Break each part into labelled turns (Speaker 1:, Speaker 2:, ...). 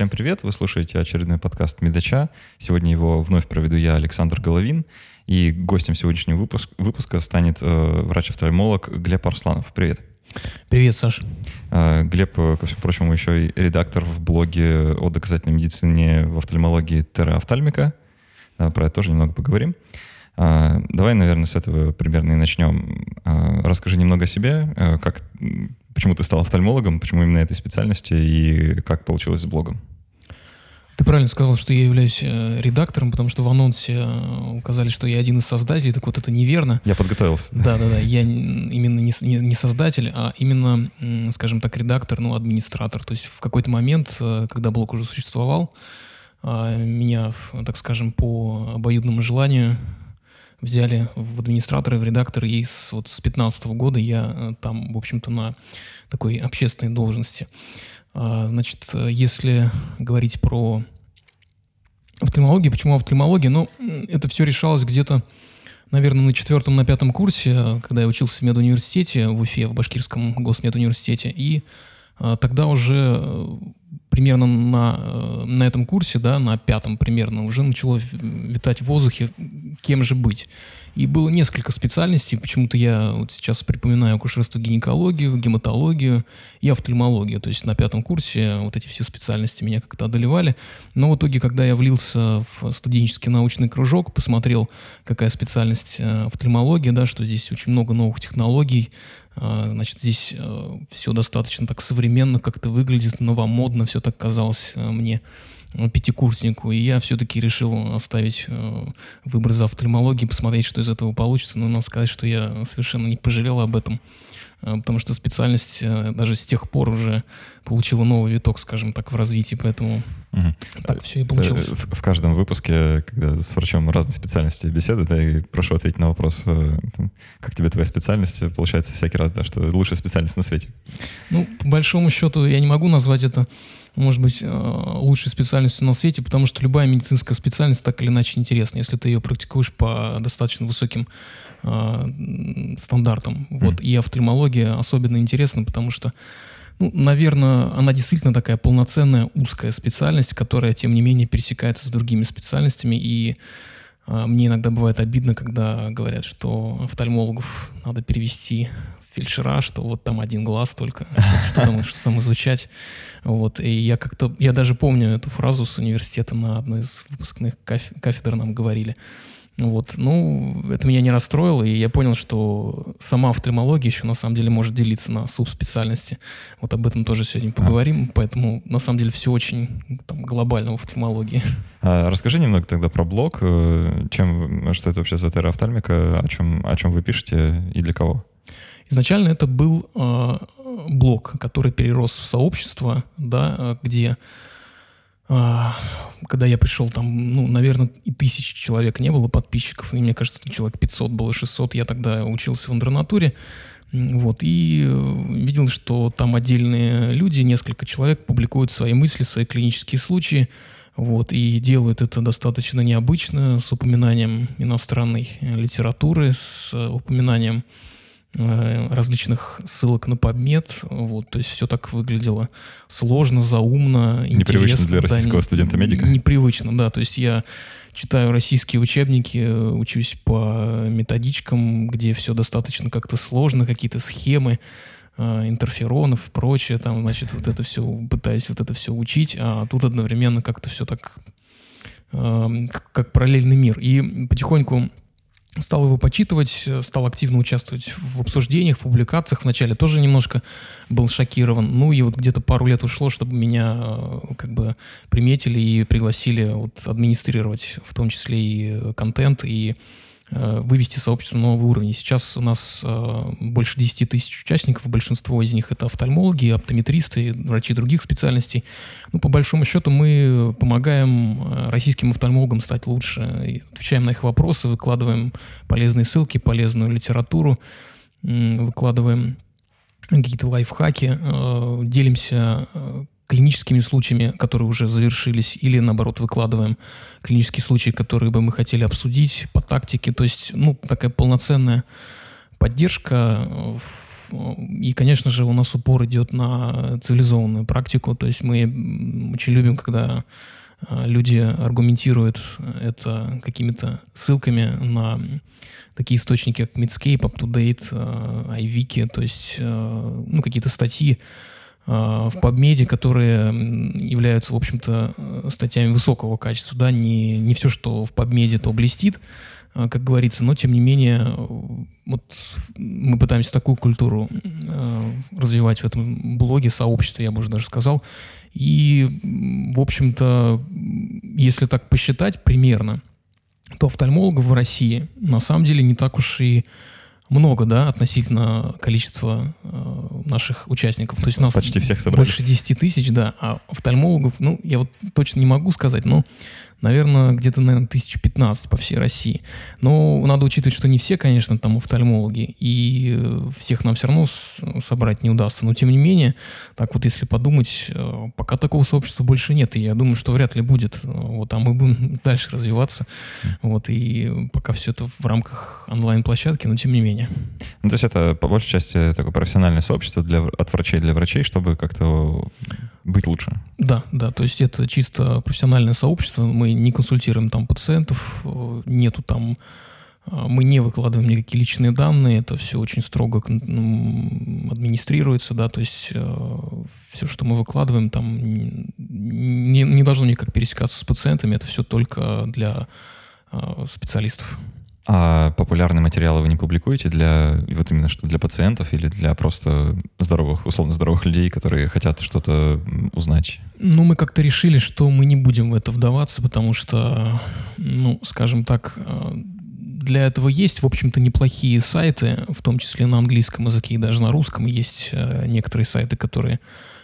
Speaker 1: Всем привет! Вы слушаете очередной подкаст Медача. Сегодня его вновь проведу я, Александр Головин. И гостем сегодняшнего выпуск, выпуска станет э, врач-офтальмолог Глеб Арсланов. Привет!
Speaker 2: Привет, Саш.
Speaker 1: Э, Глеб, ко всему прочему, еще и редактор в блоге о доказательной медицине в офтальмологии Терра Офтальмика. Э, про это тоже немного поговорим. Э, давай, наверное, с этого примерно и начнем. Э, расскажи немного о себе, э, как, почему ты стал офтальмологом, почему именно этой специальности и как получилось с блогом.
Speaker 2: Ты правильно сказал, что я являюсь э, редактором, потому что в анонсе э, указали, что я один из создателей, так вот это неверно.
Speaker 1: Я подготовился.
Speaker 2: Да-да-да, я именно не, не, не создатель, а именно, скажем так, редактор, ну, администратор. То есть в какой-то момент, э, когда блог уже существовал, меня, так скажем, по обоюдному желанию взяли в администраторы, в редакторы, и с, вот с 15 года я там, в общем-то, на такой общественной должности. А, значит, если говорить про офтальмологию, почему офтальмология? Ну, это все решалось где-то, наверное, на четвертом, на пятом курсе, когда я учился в медуниверситете в Уфе, в Башкирском госмедуниверситете. И а, тогда уже э, примерно на, э, на этом курсе, да, на пятом примерно, уже начало витать в воздухе, кем же быть. И было несколько специальностей. Почему-то я вот сейчас припоминаю акушерство, гинекологию, гематологию и офтальмологию. То есть на пятом курсе вот эти все специальности меня как-то одолевали. Но в итоге, когда я влился в студенческий научный кружок, посмотрел, какая специальность э, офтальмология, да, что здесь очень много новых технологий, а, значит, здесь э, все достаточно так современно как-то выглядит, новомодно, все так казалось э, мне пятикурснику, и я все-таки решил оставить э, выбор за офтальмологией, посмотреть, что из этого получится. Но надо сказать, что я совершенно не пожалел об этом, э, потому что специальность э, даже с тех пор уже получила новый виток, скажем так, в развитии, поэтому угу. так все и получилось.
Speaker 1: В, в каждом выпуске, когда с врачом разной специальности беседы, да, и прошу ответить на вопрос, как тебе твоя специальность, получается всякий раз, да, что лучшая специальность на свете.
Speaker 2: Ну, по большому счету, я не могу назвать это может быть, э, лучшей специальностью на свете, потому что любая медицинская специальность так или иначе интересна, если ты ее практикуешь по достаточно высоким э, стандартам. Mm. Вот. И офтальмология особенно интересна, потому что, ну, наверное, она действительно такая полноценная узкая специальность, которая, тем не менее, пересекается с другими специальностями. И э, мне иногда бывает обидно, когда говорят, что офтальмологов надо перевести фельдшера, что вот там один глаз только, что, там, что там изучать. Вот, и я как-то, я даже помню эту фразу с университета на одной из выпускных кафедр нам говорили. Вот, ну, это меня не расстроило, и я понял, что сама офтальмология еще на самом деле может делиться на субспециальности. Вот об этом тоже сегодня поговорим, а. поэтому на самом деле все очень там, глобально в офтальмологии.
Speaker 1: А расскажи немного тогда про блог, э, чем, что это вообще за терраофтальмика, о чем, о чем вы пишете и для кого?
Speaker 2: Изначально это был э, блог, который перерос в сообщество, да, где э, когда я пришел, там, ну, наверное, и тысячи человек не было подписчиков, и мне кажется, человек 500 было, 600, я тогда учился в интернатуре, вот, и э, видел, что там отдельные люди, несколько человек публикуют свои мысли, свои клинические случаи, вот, и делают это достаточно необычно, с упоминанием иностранной литературы, с упоминанием Э, различных ссылок на подмет. Вот, то есть все так выглядело сложно, заумно,
Speaker 1: Непривычно для российского да, студента-медика?
Speaker 2: Непривычно, да. То есть я читаю российские учебники, учусь по методичкам, где все достаточно как-то сложно, какие-то схемы э, интерферонов и прочее, там, значит, вот это все, пытаюсь вот это все учить, а тут одновременно как-то все так, э, как, как параллельный мир. И потихоньку стал его почитывать, стал активно участвовать в обсуждениях, в публикациях. Вначале тоже немножко был шокирован. Ну и вот где-то пару лет ушло, чтобы меня э, как бы приметили и пригласили вот администрировать в том числе и контент, и Э, вывести сообщество на новый уровень. Сейчас у нас э, больше 10 тысяч участников, большинство из них это офтальмологи, оптометристы, врачи других специальностей. Ну, по большому счету мы помогаем э, российским офтальмологам стать лучше, отвечаем на их вопросы, выкладываем полезные ссылки, полезную литературу, выкладываем какие-то лайфхаки, делимся клиническими случаями, которые уже завершились, или наоборот выкладываем клинические случаи, которые бы мы хотели обсудить по тактике. То есть, ну, такая полноценная поддержка. и, конечно же, у нас упор идет на цивилизованную практику. То есть мы очень любим, когда а, люди аргументируют это какими-то ссылками на такие источники, как Medscape, UpToDate, iWiki, то есть ну, какие-то статьи, в PubMed, которые являются, в общем-то, статьями высокого качества. Да? Не, не все, что в PubMed, то блестит, а, как говорится, но тем не менее вот мы пытаемся такую культуру э, развивать в этом блоге, сообществе, я бы уже даже сказал. И, в общем-то, если так посчитать примерно, то офтальмологов в России на самом деле не так уж и много, да, относительно количества э, наших участников. То есть нас
Speaker 1: почти всех собрали.
Speaker 2: Больше 10 тысяч, да. А офтальмологов, ну, я вот точно не могу сказать, но наверное, где-то, наверное, тысяч пятнадцать по всей России. Но надо учитывать, что не все, конечно, там офтальмологи, и э, всех нам все равно собрать не удастся. Но, тем не менее, так вот, если подумать, э, пока такого сообщества больше нет, и я думаю, что вряд ли будет. Вот, а мы будем дальше развиваться. Вот, и пока все это в рамках онлайн-площадки, но тем не менее.
Speaker 1: Ну, то есть это, по большей части, такое профессиональное сообщество для, от врачей для врачей, чтобы как-то быть лучше.
Speaker 2: Да, да, то есть это чисто профессиональное сообщество. Мы не консультируем там пациентов, э, нету там э, мы не выкладываем никакие личные данные, это все очень строго администрируется, да, то есть э, все, что мы выкладываем, там не, не должно никак пересекаться с пациентами, это все только для специалистов.
Speaker 1: А популярные материалы вы не публикуете для вот именно что для пациентов или для просто здоровых, условно здоровых людей, которые хотят что-то узнать?
Speaker 2: Ну, мы как-то решили, что мы не будем в это вдаваться, потому что, ну, скажем так, э, для этого есть, в общем-то, неплохие сайты, в том числе на английском языке и даже на русском. Есть э, некоторые сайты, которые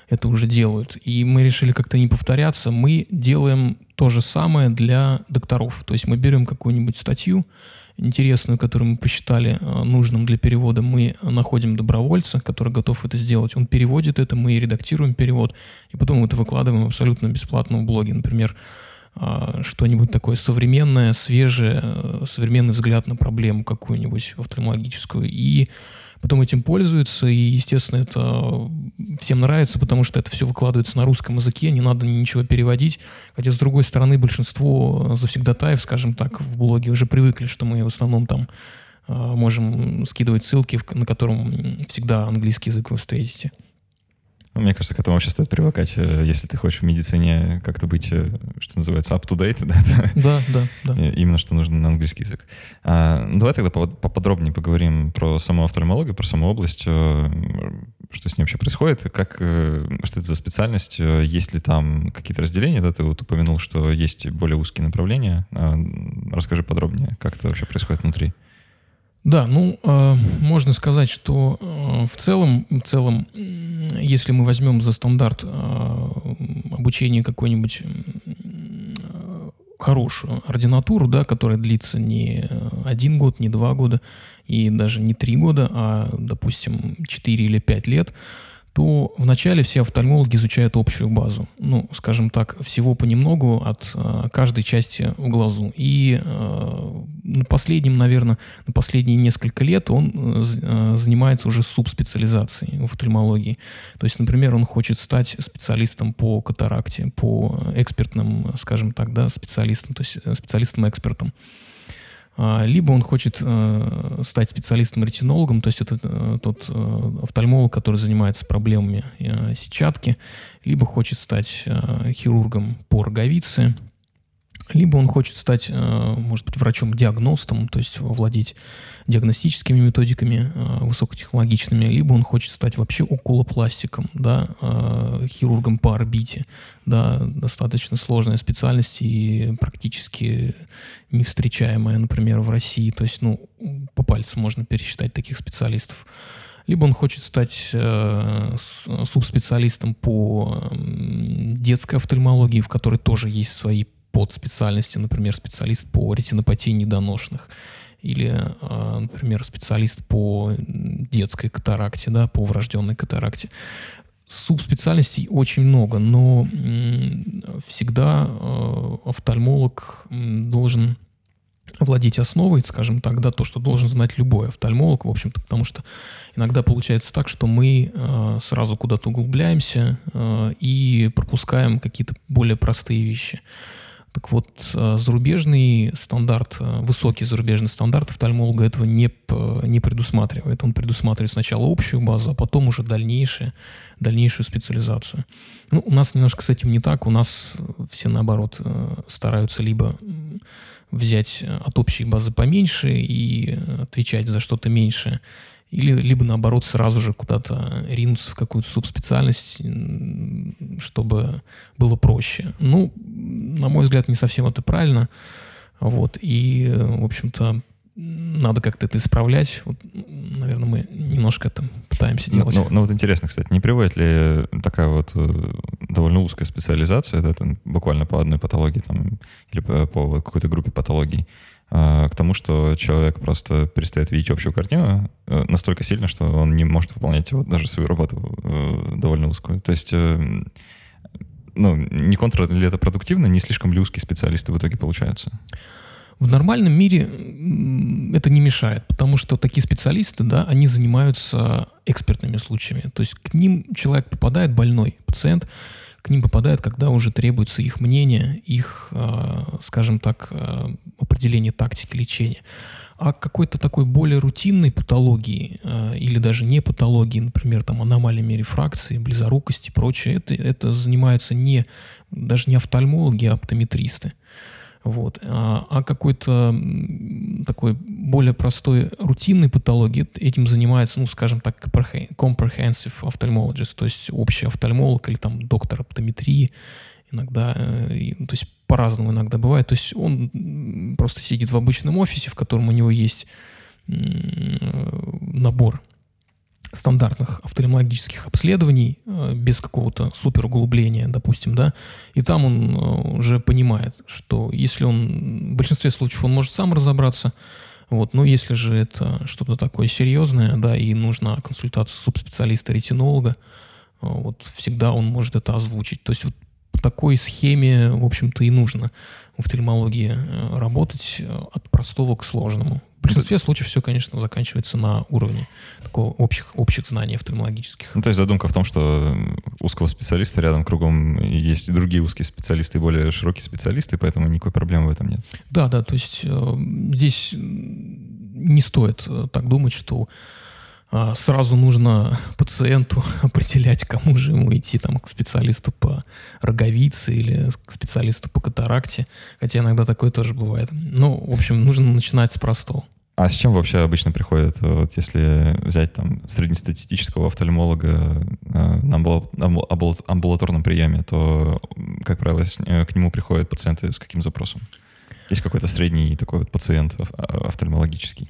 Speaker 2: это уже делают. И мы решили как-то не повторяться. Мы делаем то же самое для докторов. То есть мы берем какую-нибудь статью, интересную, которую мы посчитали э, нужным для перевода, мы находим добровольца, который готов это сделать. Он переводит это, мы редактируем перевод, и потом это выкладываем абсолютно бесплатно в блоге. Например, э, что-нибудь такое современное, свежее, э, современный взгляд на проблему какую-нибудь офтальмологическую. И потом этим пользуются, и, естественно, это всем нравится, потому что это все выкладывается на русском языке, не надо ничего переводить. Хотя, с другой стороны, большинство завсегдатаев, скажем так, в блоге уже привыкли, что мы в основном там а, можем скидывать ссылки, на котором всегда английский язык вы встретите.
Speaker 1: Ну, мне кажется, к этому вообще стоит привыкать, э, если ты хочешь в медицине как-то быть, э, что называется, up-to-date, да?
Speaker 2: Да, да, да.
Speaker 1: Именно что нужно на английский язык. А, ну, давай тогда поподробнее поговорим про саму офтальмологию, про саму область, э, что с ней вообще происходит, как, что это за специальность, есть ли там какие-то разделения, да, ты вот упомянул, что есть более узкие направления. А, расскажи подробнее, как это вообще происходит внутри.
Speaker 2: Да, ну, э, можно сказать, что э, в целом, в целом, если мы возьмем за стандарт э, обучение какой-нибудь э, хорошую ординатуру, да, которая длится не один год, не два года и даже не три года, а, допустим, четыре или пять лет, то вначале все офтальмологи изучают общую базу. Ну, скажем так, всего понемногу от э, каждой части в глазу. И э, на последнем, наверное, на последние несколько лет он э, занимается уже субспециализацией в офтальмологии. То есть, например, он хочет стать специалистом по катаракте, по экспертным, скажем так, да, специалистам, то есть э, специалистом-экспертом. Либо он хочет э, стать специалистом-ретинологом, то есть это э, тот э, офтальмолог, который занимается проблемами сетчатки, либо хочет стать хирургом по роговице, либо он хочет стать, э, может быть, врачом-диагностом, то есть владеть диагностическими методиками э, высокотехнологичными, либо он хочет стать вообще окулопластиком, да, э, хирургом по орбите, да, достаточно сложная специальность и практически не встречаемая, например, в России, то есть, ну, по пальцам можно пересчитать таких специалистов. Либо он хочет стать э, субспециалистом по детской офтальмологии, в которой тоже есть свои под специальности, например, специалист по ретинопатии недоношенных или, а, например, специалист по детской катаракте, да, по врожденной катаракте. Субспециальностей очень много, но всегда а, офтальмолог должен владеть основой, скажем так, да, то, что должен знать любой офтальмолог, в общем-то, потому что иногда получается так, что мы э, сразу куда-то углубляемся э, и пропускаем какие-то более простые вещи. Так вот, э, зарубежный стандарт, э, высокий зарубежный стандарт офтальмолога этого не, не предусматривает. Он предусматривает сначала общую базу, а потом уже дальнейшее, дальнейшую специализацию. Ну, у нас немножко с этим не так. У нас все, наоборот, э, стараются либо взять от общей базы поменьше и отвечать за что-то меньше, или либо наоборот сразу же куда-то ринуться в какую-то субспециальность, чтобы было проще. Ну, на мой взгляд, не совсем это правильно. Вот. И, в общем-то, надо как-то это исправлять. Вот, наверное, мы немножко это пытаемся ну, делать.
Speaker 1: Ну, ну, ну вот интересно, кстати, не приводит ли такая вот э, довольно узкая специализация, да, там, буквально по одной патологии там, или по, по какой-то группе патологий, к тому, что человек просто перестает видеть общую картину э, настолько сильно, что он не может выполнять вот даже свою работу э, довольно узкую. То есть, э, ну, не контр ли это продуктивно, не слишком ли узкие специалисты в итоге получаются?
Speaker 2: В нормальном мире это не мешает, потому что такие специалисты, да, они занимаются экспертными случаями. То есть к ним человек попадает, больной пациент, к ним попадает, когда уже требуется их мнение, их, а, скажем так, определение тактики лечения. А какой-то такой более рутинной патологии а, или даже не патологии, например, там аномалиями рефракции, близорукости и прочее, это, это занимаются не, даже не офтальмологи, а оптометристы. Вот. А, а какой-то такой более простой рутинной патологии этим занимается, ну, скажем так, comprehensive ophthalmologist, то есть общий офтальмолог или там доктор оптометрии иногда, э, то есть по-разному иногда бывает. То есть он просто сидит в обычном офисе, в котором у него есть э, набор стандартных офтальмологических обследований э, без какого-то супер углубления, допустим, да, и там он э, уже понимает, что если он, в большинстве случаев он может сам разобраться, вот, но если же это что-то такое серьезное, да, и нужна консультация субспециалиста-ретинолога, вот всегда он может это озвучить. То есть вот такой схеме, в общем-то, и нужно в офтальмологии работать от простого к сложному большинстве случаев все, конечно, заканчивается на уровне такого общих, общих знаний офтальмологических.
Speaker 1: Ну, то есть задумка в том, что узкого специалиста рядом кругом есть и другие узкие специалисты, и более широкие специалисты, поэтому никакой проблемы в этом нет.
Speaker 2: Да, да, то есть э, здесь не стоит э, так думать, что сразу нужно пациенту определять, кому же ему идти, там, к специалисту по роговице или к специалисту по катаракте, хотя иногда такое тоже бывает. Ну, в общем, нужно начинать с простого.
Speaker 1: А с чем вообще обычно приходят, вот если взять там среднестатистического офтальмолога э, на амбулаторном приеме, то, как правило, э, к нему приходят пациенты с каким запросом? Есть какой-то средний такой вот пациент офтальмологический?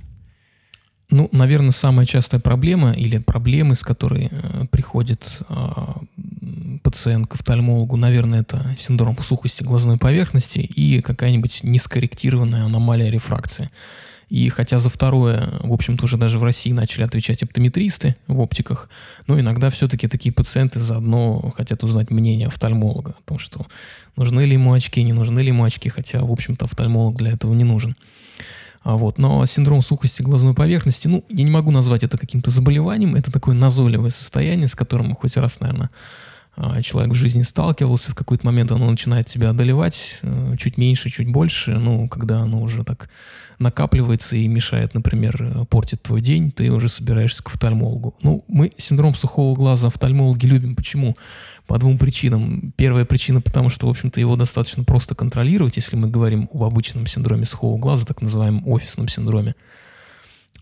Speaker 2: Ну, наверное, самая частая проблема или проблемы, с которой э, приходит э, пациент к офтальмологу, наверное, это синдром сухости глазной поверхности и какая-нибудь нескорректированная аномалия рефракции. И хотя за второе, в общем-то, уже даже в России начали отвечать оптометристы в оптиках, но иногда все-таки такие пациенты заодно хотят узнать мнение офтальмолога о том, что нужны ли ему очки, не нужны ли ему очки, хотя, в общем-то, офтальмолог для этого не нужен. А вот. Но синдром сухости глазной поверхности, ну, я не могу назвать это каким-то заболеванием, это такое назойливое состояние, с которым хоть раз, наверное, человек в жизни сталкивался, в какой-то момент оно начинает себя одолевать, э, чуть меньше, чуть больше, ну, когда оно уже так накапливается и мешает, например, э, портит твой день, ты уже собираешься к офтальмологу. Ну, мы синдром сухого глаза офтальмологи любим. Почему? По двум причинам. Первая причина, потому что, в общем-то, его достаточно просто контролировать, если мы говорим об обычном синдроме сухого глаза, так называемом офисном синдроме.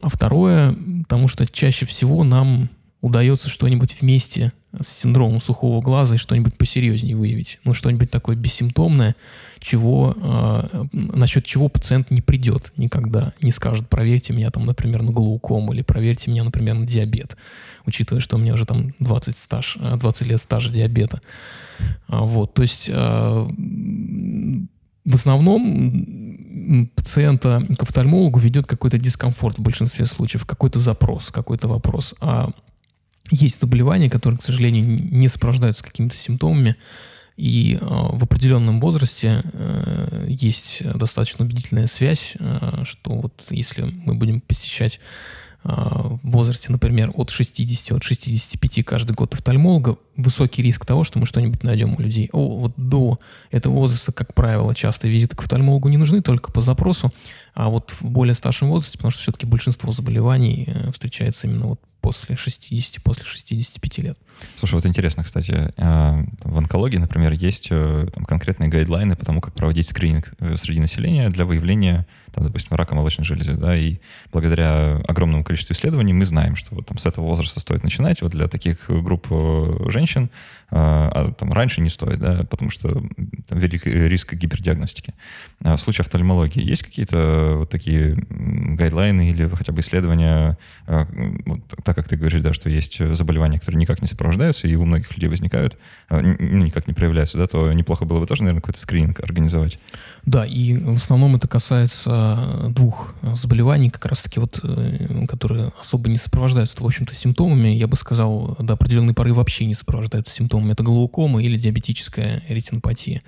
Speaker 2: А второе, потому что чаще всего нам удается что-нибудь вместе с синдромом сухого глаза и что-нибудь посерьезнее выявить. Ну, что-нибудь такое бессимптомное, чего, э, насчет чего пациент не придет никогда, не скажет, проверьте меня там, например, на глаукому или проверьте меня, например, на диабет, учитывая, что у меня уже там 20, стаж, 20 лет стажа диабета. А, вот, то есть э, в основном пациента к офтальмологу ведет какой-то дискомфорт в большинстве случаев, какой-то запрос, какой-то вопрос. А есть заболевания, которые, к сожалению, не сопровождаются какими-то симптомами. И э, в определенном возрасте э, есть достаточно убедительная связь, э, что вот если мы будем посещать в возрасте, например, от 60, от 65 каждый год офтальмолога, высокий риск того, что мы что-нибудь найдем у людей. О, вот до этого возраста, как правило, часто визиты к офтальмологу не нужны только по запросу, а вот в более старшем возрасте, потому что все-таки большинство заболеваний встречается именно вот после 60, после 65 лет.
Speaker 1: Слушай, вот интересно, кстати, э, в онкологии, например, есть э, там, конкретные гайдлайны по тому, как проводить скрининг э, среди населения для выявления, там, допустим, рака молочной железы, да, и благодаря огромному количеству исследований мы знаем, что вот там с этого возраста стоит начинать, вот для таких групп женщин, а там раньше не стоит, да, потому что там велик риск гипердиагностики. А в случае офтальмологии есть какие-то вот такие гайдлайны или хотя бы исследования, вот, так как ты говоришь, да, что есть заболевания, которые никак не сопровождаются и у многих людей возникают, ну, никак не проявляются, да, то неплохо было бы тоже, наверное, какой-то скрининг организовать.
Speaker 2: Да, и в основном это касается двух заболеваний, как раз-таки вот, э, которые особо не сопровождаются, в общем-то, симптомами. Я бы сказал, до определенной поры вообще не сопровождаются симптомами. Это глаукома или диабетическая ретинопатия.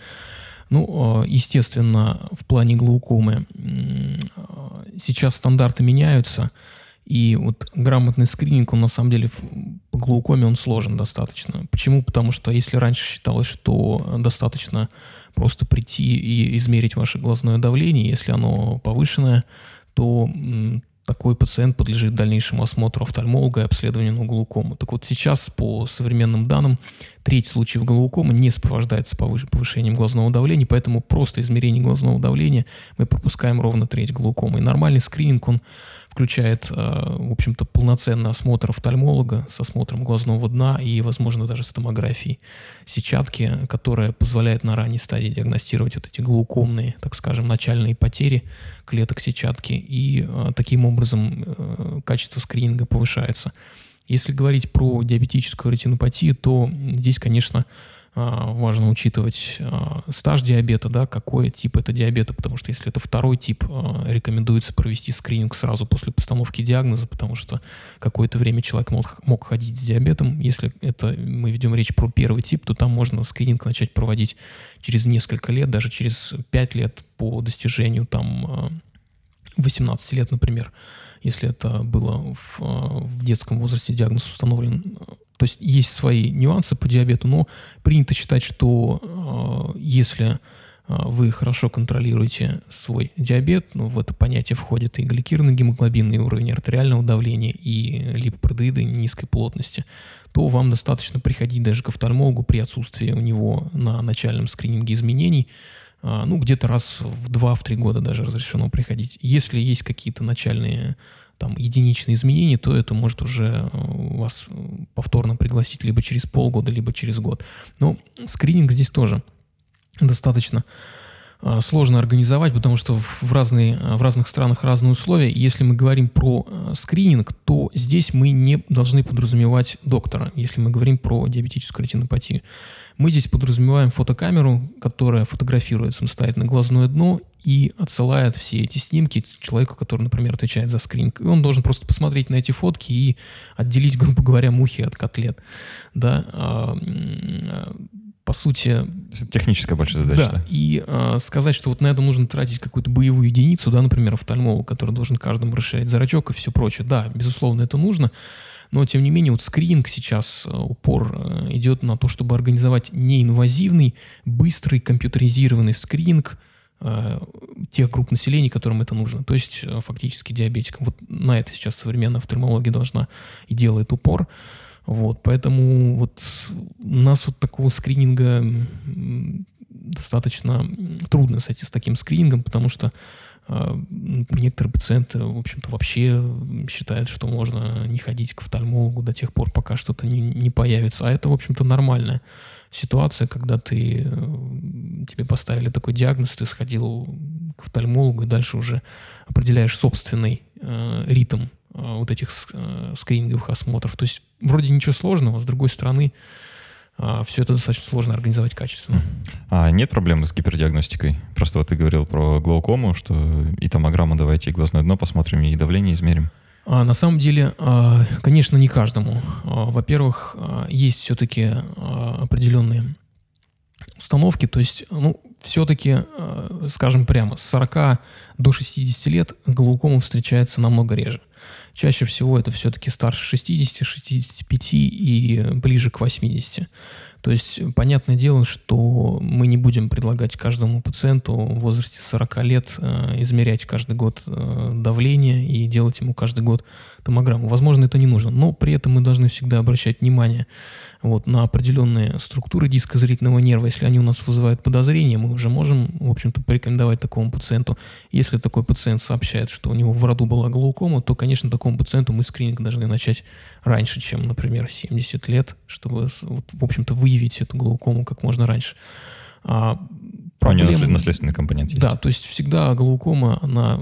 Speaker 2: Ну, э, естественно, в плане глаукомы сейчас стандарты меняются – и вот грамотный скрининг, он на самом деле по глаукоме он сложен достаточно. Почему? Потому что если раньше считалось, что достаточно просто прийти и измерить ваше глазное давление, если оно повышенное, то такой пациент подлежит дальнейшему осмотру офтальмолога и обследованию на глаукому. Так вот сейчас по современным данным треть случаев глаукомы не сопровождается повышением глазного давления, поэтому просто измерение глазного давления мы пропускаем ровно треть глаукомы. И нормальный скрининг, он включает, э, в общем-то, полноценный осмотр офтальмолога с осмотром глазного дна и, возможно, даже с томографией сетчатки, которая позволяет на ранней стадии диагностировать вот эти глаукомные, так скажем, начальные потери клеток сетчатки, и э, таким образом э, качество скрининга повышается. Если говорить про диабетическую ретинопатию, то здесь, конечно, важно учитывать а, стаж диабета, да, какой тип это диабета, потому что если это второй тип, а, рекомендуется провести скрининг сразу после постановки диагноза, потому что какое-то время человек мог, мог ходить с диабетом. Если это мы ведем речь про первый тип, то там можно скрининг начать проводить через несколько лет, даже через 5 лет по достижению там 18 лет, например, если это было в, в детском возрасте диагноз установлен. То есть есть свои нюансы по диабету, но принято считать, что э, если э, вы хорошо контролируете свой диабет, ну, в это понятие входит и гликированный гемоглобин, и уровень артериального давления, и липопротеиды низкой плотности, то вам достаточно приходить даже к офтальмологу при отсутствии у него на начальном скрининге изменений, ну, где-то раз в 2-3 года даже разрешено приходить. Если есть какие-то начальные там единичные изменения, то это может уже э, вас э, повторно пригласить либо через полгода, либо через год. Но скрининг здесь тоже достаточно сложно организовать, потому что в, разные, в разных странах разные условия. Если мы говорим про скрининг, то здесь мы не должны подразумевать доктора, если мы говорим про диабетическую ретинопатию. Мы здесь подразумеваем фотокамеру, которая фотографирует самостоятельно глазное дно и отсылает все эти снимки человеку, который, например, отвечает за скрининг. И он должен просто посмотреть на эти фотки и отделить, грубо говоря, мухи от котлет. Да? По сути...
Speaker 1: Техническая большая задача.
Speaker 2: Да, и э, сказать, что вот на это нужно тратить какую-то боевую единицу, да, например, офтальмолог, который должен каждому расширять зрачок и все прочее. Да, безусловно, это нужно. Но, тем не менее, вот скрининг сейчас э, упор э, идет на то, чтобы организовать неинвазивный, быстрый, компьютеризированный скрининг э, тех групп населения, которым это нужно. То есть, фактически диабетикам. Вот на это сейчас современная офтальмология должна и делает упор. Вот, поэтому вот у нас вот такого скрининга достаточно трудно с, этим, с таким скринингом, потому что а, некоторые пациенты, в общем-то, вообще считают, что можно не ходить к офтальмологу до тех пор, пока что-то не, не появится. А это, в общем-то, нормальная ситуация, когда ты, э, тебе поставили такой диагноз, ты сходил к офтальмологу и дальше уже определяешь собственный э, ритм э, вот этих э, скрининговых осмотров. То есть вроде ничего сложного, с другой стороны, а, все это достаточно сложно организовать качественно.
Speaker 1: А нет проблемы с гипердиагностикой? Просто вот ты говорил про глаукому, что и томограмма давайте, и глазное дно посмотрим, и давление измерим.
Speaker 2: А, на самом деле, а, конечно, не каждому. А, во-первых, есть все-таки определенные установки. То есть, ну, все-таки, скажем прямо, с 40 до 60 лет глаукома встречается намного реже. Чаще всего это все-таки старше 60, 65 и ближе к 80. То есть, понятное дело, что мы не будем предлагать каждому пациенту в возрасте 40 лет э, измерять каждый год э, давление и делать ему каждый год томограмму. Возможно, это не нужно, но при этом мы должны всегда обращать внимание вот, на определенные структуры диска зрительного нерва. Если они у нас вызывают подозрения, мы уже можем, в общем-то, порекомендовать такому пациенту. Если такой пациент сообщает, что у него в роду была глаукома, то, конечно, такому пациенту мы скрининг должны начать раньше, чем, например, 70 лет, чтобы, в общем-то, выявить эту глаукому как можно раньше. А
Speaker 1: проблем... У нее наследственный компонент есть.
Speaker 2: Да, то есть всегда глаукома, она...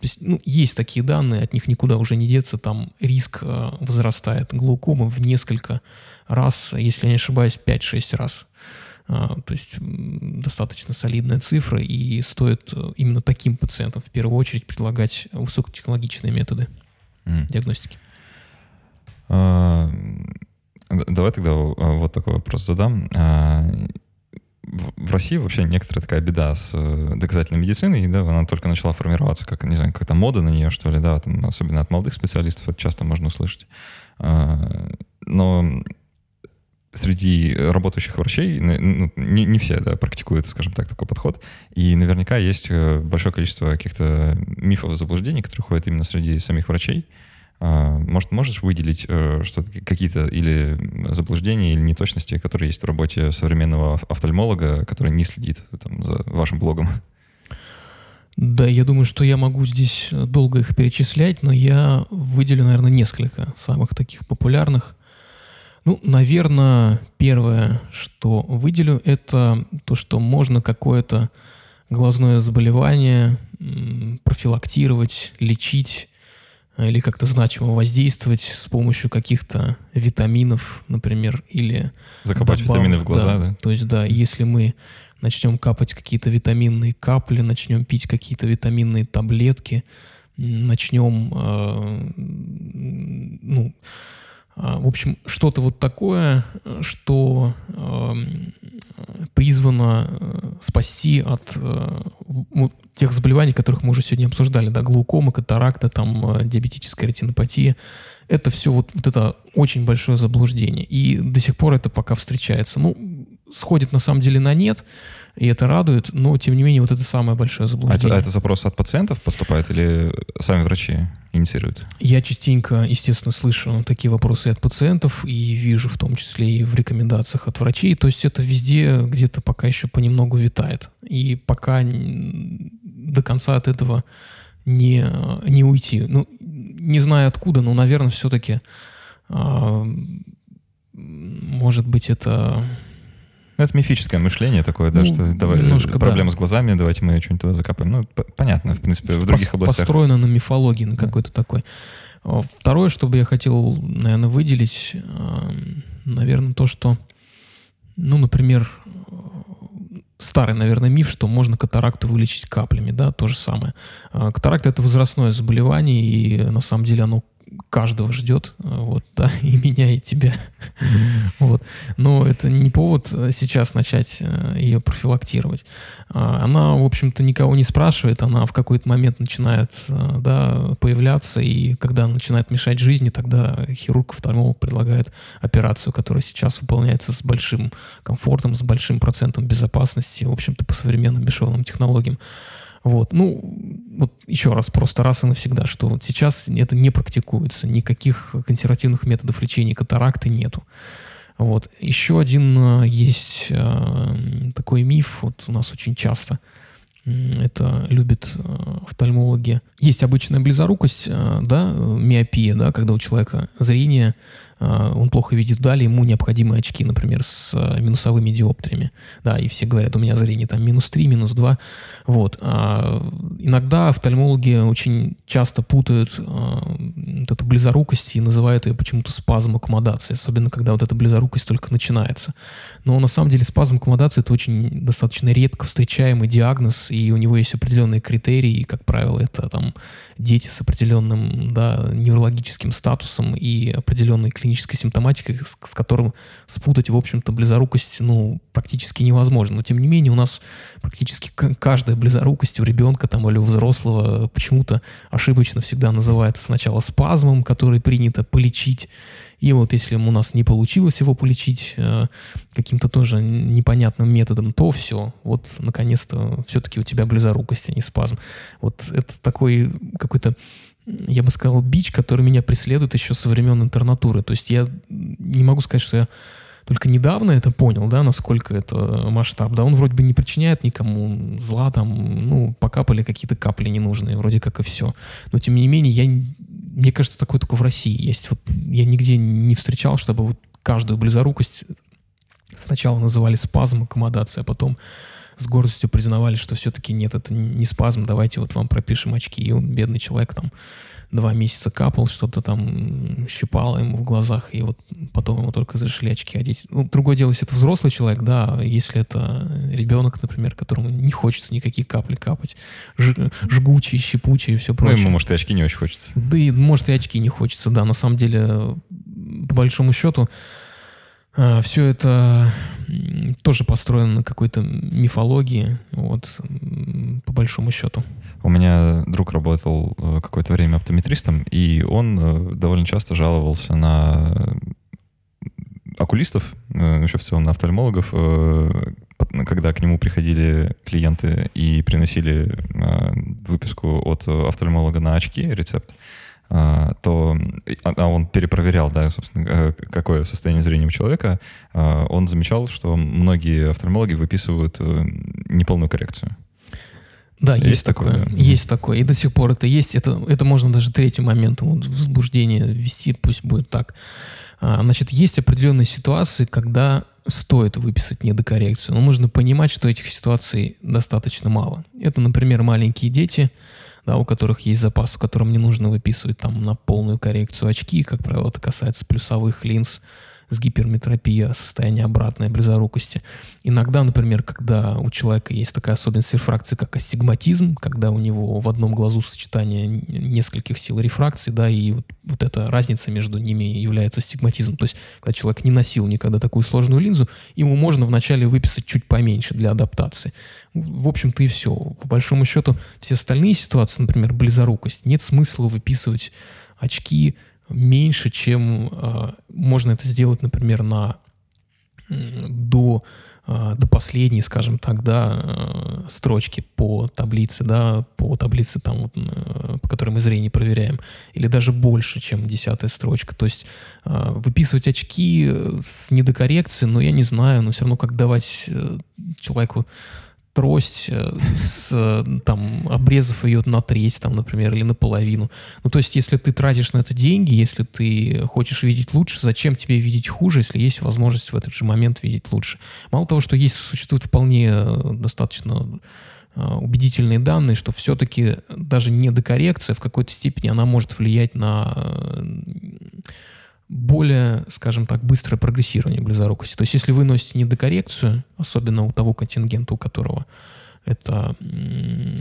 Speaker 2: Есть, ну, есть такие данные, от них никуда уже не деться, там риск э, возрастает глаукома в несколько раз, если я не ошибаюсь, 5-6 раз. А, то есть достаточно солидная цифра, и стоит э, именно таким пациентам в первую очередь предлагать высокотехнологичные методы mm. диагностики.
Speaker 1: А, давай тогда а, вот такой вопрос задам. А, в России вообще некоторая такая беда с э, доказательной медициной, да, она только начала формироваться, как, не знаю, какая-то мода на нее, что ли, да, там, особенно от молодых специалистов это часто можно услышать. А, но среди работающих врачей ну, не, не все да, практикуют, скажем так, такой подход. И наверняка есть э, большое количество каких-то мифов и заблуждений, которые ходят именно среди самих врачей. А, может, можешь выделить э, что какие-то или заблуждения, или неточности, которые есть в работе современного офтальмолога, который не следит там, за вашим блогом?
Speaker 2: Да, я думаю, что я могу здесь долго их перечислять, но я выделю, наверное, несколько самых таких популярных. Ну, наверное, первое, что выделю, это то, что можно какое-то глазное заболевание профилактировать, лечить Э, или как-то значимо воздействовать с помощью каких-то витаминов, например, или...
Speaker 1: Закопать добавок, витамины в глаза, да, да?
Speaker 2: То есть, да, если мы начнем капать какие-то витаминные капли, начнем пить какие-то витаминные таблетки, начнем, э, ну, в общем, что-то вот такое, что э, призвано э, спасти от э, тех заболеваний, которых мы уже сегодня обсуждали, да, глаукома, катаракта, там, э, диабетическая ретинопатия. Это все вот, вот это очень большое заблуждение. И до сих пор это пока встречается. Ну, сходит на самом деле на нет, и это радует, но тем не менее вот это самое большое заблуждение.
Speaker 1: А это, а это запрос от пациентов поступает или сами врачи инициируют?
Speaker 2: Я частенько, естественно, слышу такие вопросы от пациентов и вижу в том числе и в рекомендациях от врачей. То есть это везде где-то пока еще понемногу витает. И пока до конца от этого не, не уйти. Ну, не знаю откуда, но, наверное, все-таки, э, а, может быть, это
Speaker 1: ну, это мифическое мышление такое, да, ну, что давай немножко, проблема да. с глазами, давайте мы что-нибудь туда закапаем. Ну, понятно, в принципе, в других Пос- областях.
Speaker 2: Построено на мифологии, на да. какой-то такой. А, второе, что бы я хотел, наверное, выделить, наверное, то, что, ну, например, старый, наверное, миф, что можно катаракту вылечить каплями, да, то же самое. А, катаракта это возрастное заболевание, и на самом деле оно каждого ждет, э, вот, да, и меня, и тебя. Вот. Но это не повод э, сейчас начать э, ее профилактировать. А, она, в общем-то, никого не спрашивает, она в какой-то момент начинает да, появляться, и когда она начинает мешать жизни, тогда хирург-офтальмолог предлагает операцию, которая сейчас выполняется с большим комфортом, с большим процентом безопасности, в общем-то, по современным бесшовным технологиям. Вот. Ну, вот еще раз, просто раз и навсегда, что вот сейчас это не практикуется, никаких консервативных методов лечения катаракты нету. Вот. Еще один э, есть э, такой миф, вот у нас очень часто это любят э, офтальмологи. Есть обычная близорукость, да, миопия, да, когда у человека зрение он плохо видит вдали, ему необходимы очки, например, с а, минусовыми диоптриями. Да, и все говорят, у меня зрение там минус 3, минус 2. Вот. А иногда офтальмологи очень часто путают а, вот эту близорукость и называют ее почему-то спазм аккомодации, особенно когда вот эта близорукость только начинается. Но на самом деле спазм аккомодации это очень достаточно редко встречаемый диагноз, и у него есть определенные критерии, и, как правило, это там дети с определенным да, неврологическим статусом и определенной клинической клинической симптоматикой, с, с которым спутать, в общем-то, близорукость, ну, практически невозможно. Но, тем не менее, у нас практически каждая близорукость у ребенка там или у взрослого почему-то ошибочно всегда называется сначала спазмом, который принято полечить, и вот если у нас не получилось его полечить э, каким-то тоже непонятным методом, то все, вот наконец-то все-таки у тебя близорукость, а не спазм. Вот это такой какой-то я бы сказал, бич, который меня преследует еще со времен интернатуры. То есть я не могу сказать, что я только недавно это понял, да, насколько это масштаб. Да, он вроде бы не причиняет никому зла, там, ну, покапали какие-то капли ненужные, вроде как и все. Но, тем не менее, я, мне кажется, такое только в России есть. Вот я нигде не встречал, чтобы вот каждую близорукость сначала называли спазм, аккомодация, а потом с гордостью признавали, что все-таки нет, это не спазм, давайте вот вам пропишем очки. И он, бедный человек, там, два месяца капал, что-то там щипало ему в глазах, и вот потом ему только разрешили очки одеть. Ну, другое дело, если это взрослый человек, да, если это ребенок, например, которому не хочется никаких капли капать, ж, жгучие, щипучие и все прочее.
Speaker 1: Ну, ему, может, и очки не очень хочется.
Speaker 2: Да и, может, и очки не хочется, да. На самом деле, по большому счету, все это тоже построено на какой-то мифологии, вот, по большому счету.
Speaker 1: У меня друг работал э, какое-то время оптометристом, и он э, довольно часто жаловался на окулистов, э, вообще в целом на офтальмологов, когда к нему приходили клиенты и приносили выписку от офтальмолога на очки, рецепт, то а, а он перепроверял, да, собственно, какое состояние зрения у человека, он замечал, что многие офтальмологи выписывают неполную коррекцию.
Speaker 2: Да, есть, есть такое. такое. Есть такое. И до сих пор это есть. Это, это можно даже третьим моментом вот, возбуждения вести, пусть будет так. А, значит, есть определенные ситуации, когда стоит выписать недокоррекцию. Но нужно понимать, что этих ситуаций достаточно мало. Это, например, маленькие дети, да, у которых есть запас, в котором не нужно выписывать там на полную коррекцию очки. Как правило, это касается плюсовых линз с гиперметропией, состояние обратной близорукости. Иногда, например, когда у человека есть такая особенность рефракции, как астигматизм, когда у него в одном глазу сочетание нескольких сил рефракции, да, и вот, вот эта разница между ними является астигматизмом. То есть, когда человек не носил никогда такую сложную линзу, ему можно вначале выписать чуть поменьше для адаптации. В общем-то и все. По большому счету, все остальные ситуации, например, близорукость, нет смысла выписывать очки, меньше, чем э, можно это сделать, например, на до, э, до последней, скажем так, да, э, строчки по таблице, да, по таблице, там, э, по которой мы зрение проверяем, или даже больше, чем десятая строчка. То есть э, выписывать очки с недокоррекцией, но я не знаю, но все равно как давать э, человеку трость, э, с, э, там, обрезав ее на треть, там, например, или наполовину. Ну, то есть, если ты тратишь на это деньги, если ты хочешь видеть лучше, зачем тебе видеть хуже, если есть возможность в этот же момент видеть лучше? Мало того, что есть, существуют вполне э, достаточно убедительные данные, что все-таки даже недокоррекция в какой-то степени она может влиять на более, скажем так, быстрое прогрессирование близорукости. То есть если вы носите недокоррекцию, особенно у того контингента, у которого это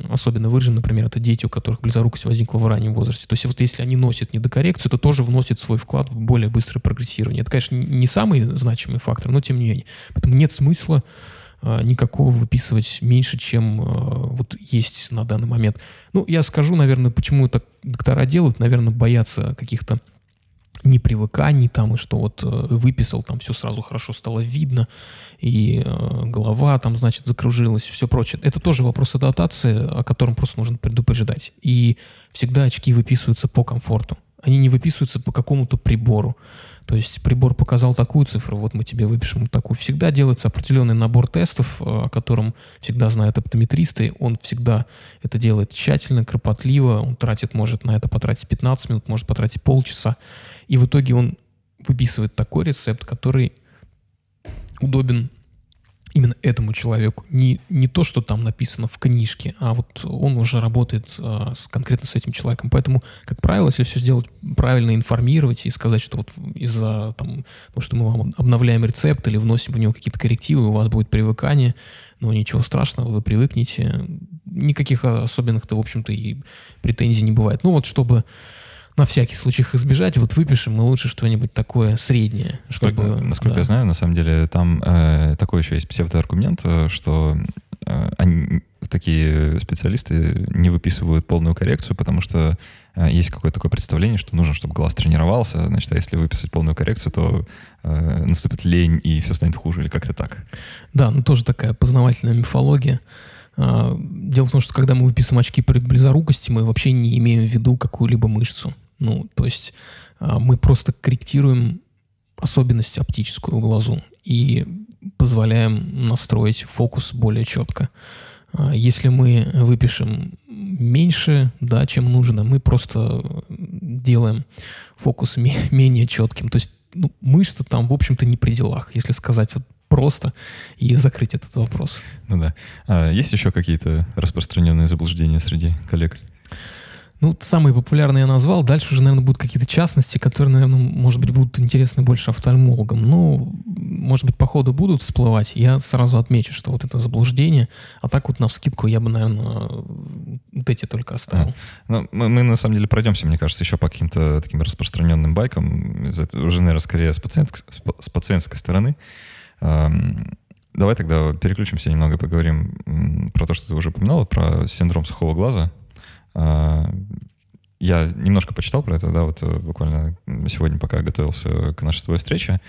Speaker 2: особенно выражено, например, это дети, у которых близорукость возникла в раннем возрасте. То есть вот если они носят недокоррекцию, это тоже вносит свой вклад в более быстрое прогрессирование. Это, конечно, не самый значимый фактор, но тем не менее. Поэтому нет смысла э, никакого выписывать меньше, чем э, вот есть на данный момент. Ну, я скажу, наверное, почему так доктора делают. Наверное, боятся каких-то непривыканий там, и что вот э, выписал, там все сразу хорошо стало видно, и э, голова там, значит, закружилась, все прочее. Это тоже вопрос адаптации, о котором просто нужно предупреждать. И всегда очки выписываются по комфорту. Они не выписываются по какому-то прибору. То есть прибор показал такую цифру, вот мы тебе выпишем такую. Всегда делается определенный набор тестов, э, о котором всегда знают оптометристы. Он всегда это делает тщательно, кропотливо. Он тратит, может на это потратить 15 минут, может потратить полчаса. И в итоге он выписывает такой рецепт, который удобен именно этому человеку. Не, не то, что там написано в книжке, а вот он уже работает а, с, конкретно с этим человеком. Поэтому, как правило, если все сделать правильно, информировать и сказать, что вот из-за там, того, что мы вам обновляем рецепт или вносим в него какие-то коррективы, у вас будет привыкание, но ничего страшного, вы привыкнете. Никаких особенных-то, в общем-то, и претензий не бывает. Ну вот, чтобы на всякий случай их избежать, вот выпишем мы лучше что-нибудь такое среднее.
Speaker 1: Чтобы, насколько, насколько да. я знаю, на самом деле там э, такой еще есть псевдоаргумент, э, что э, они, такие специалисты не выписывают полную коррекцию, потому что э, есть какое-то такое представление, что нужно, чтобы глаз тренировался, значит, а если выписать полную коррекцию, то э, наступит лень и все станет хуже, или как-то так.
Speaker 2: Да, ну тоже такая познавательная мифология. А, дело в том, что когда мы выписываем очки при близорукости, мы вообще не имеем в виду какую-либо мышцу. Ну, то есть а, мы просто корректируем особенность оптическую глазу и позволяем настроить фокус более четко. А, если мы выпишем меньше, да, чем нужно, мы просто делаем фокус менее четким. То есть ну, мышца там, в общем-то, не при делах, если сказать вот просто и закрыть этот вопрос.
Speaker 1: Ну да. А есть еще какие-то распространенные заблуждения среди коллег?
Speaker 2: Ну, самые популярные я назвал. Дальше уже, наверное, будут какие-то частности, которые, наверное, может быть, будут интересны больше офтальмологам. Но, может быть, по ходу будут всплывать. Я сразу отмечу, что вот это заблуждение. А так вот на вскидку я бы, наверное, вот эти только оставил. А,
Speaker 1: ну, мы, мы, на самом деле, пройдемся, мне кажется, еще по каким-то таким распространенным байкам. Уже, наверное, скорее с пациентской, с пациентской стороны. Давай тогда переключимся немного, поговорим про то, что ты уже упоминал, про синдром сухого глаза. А, я немножко почитал про это, да, вот э, буквально сегодня, пока готовился к нашей твоей встрече.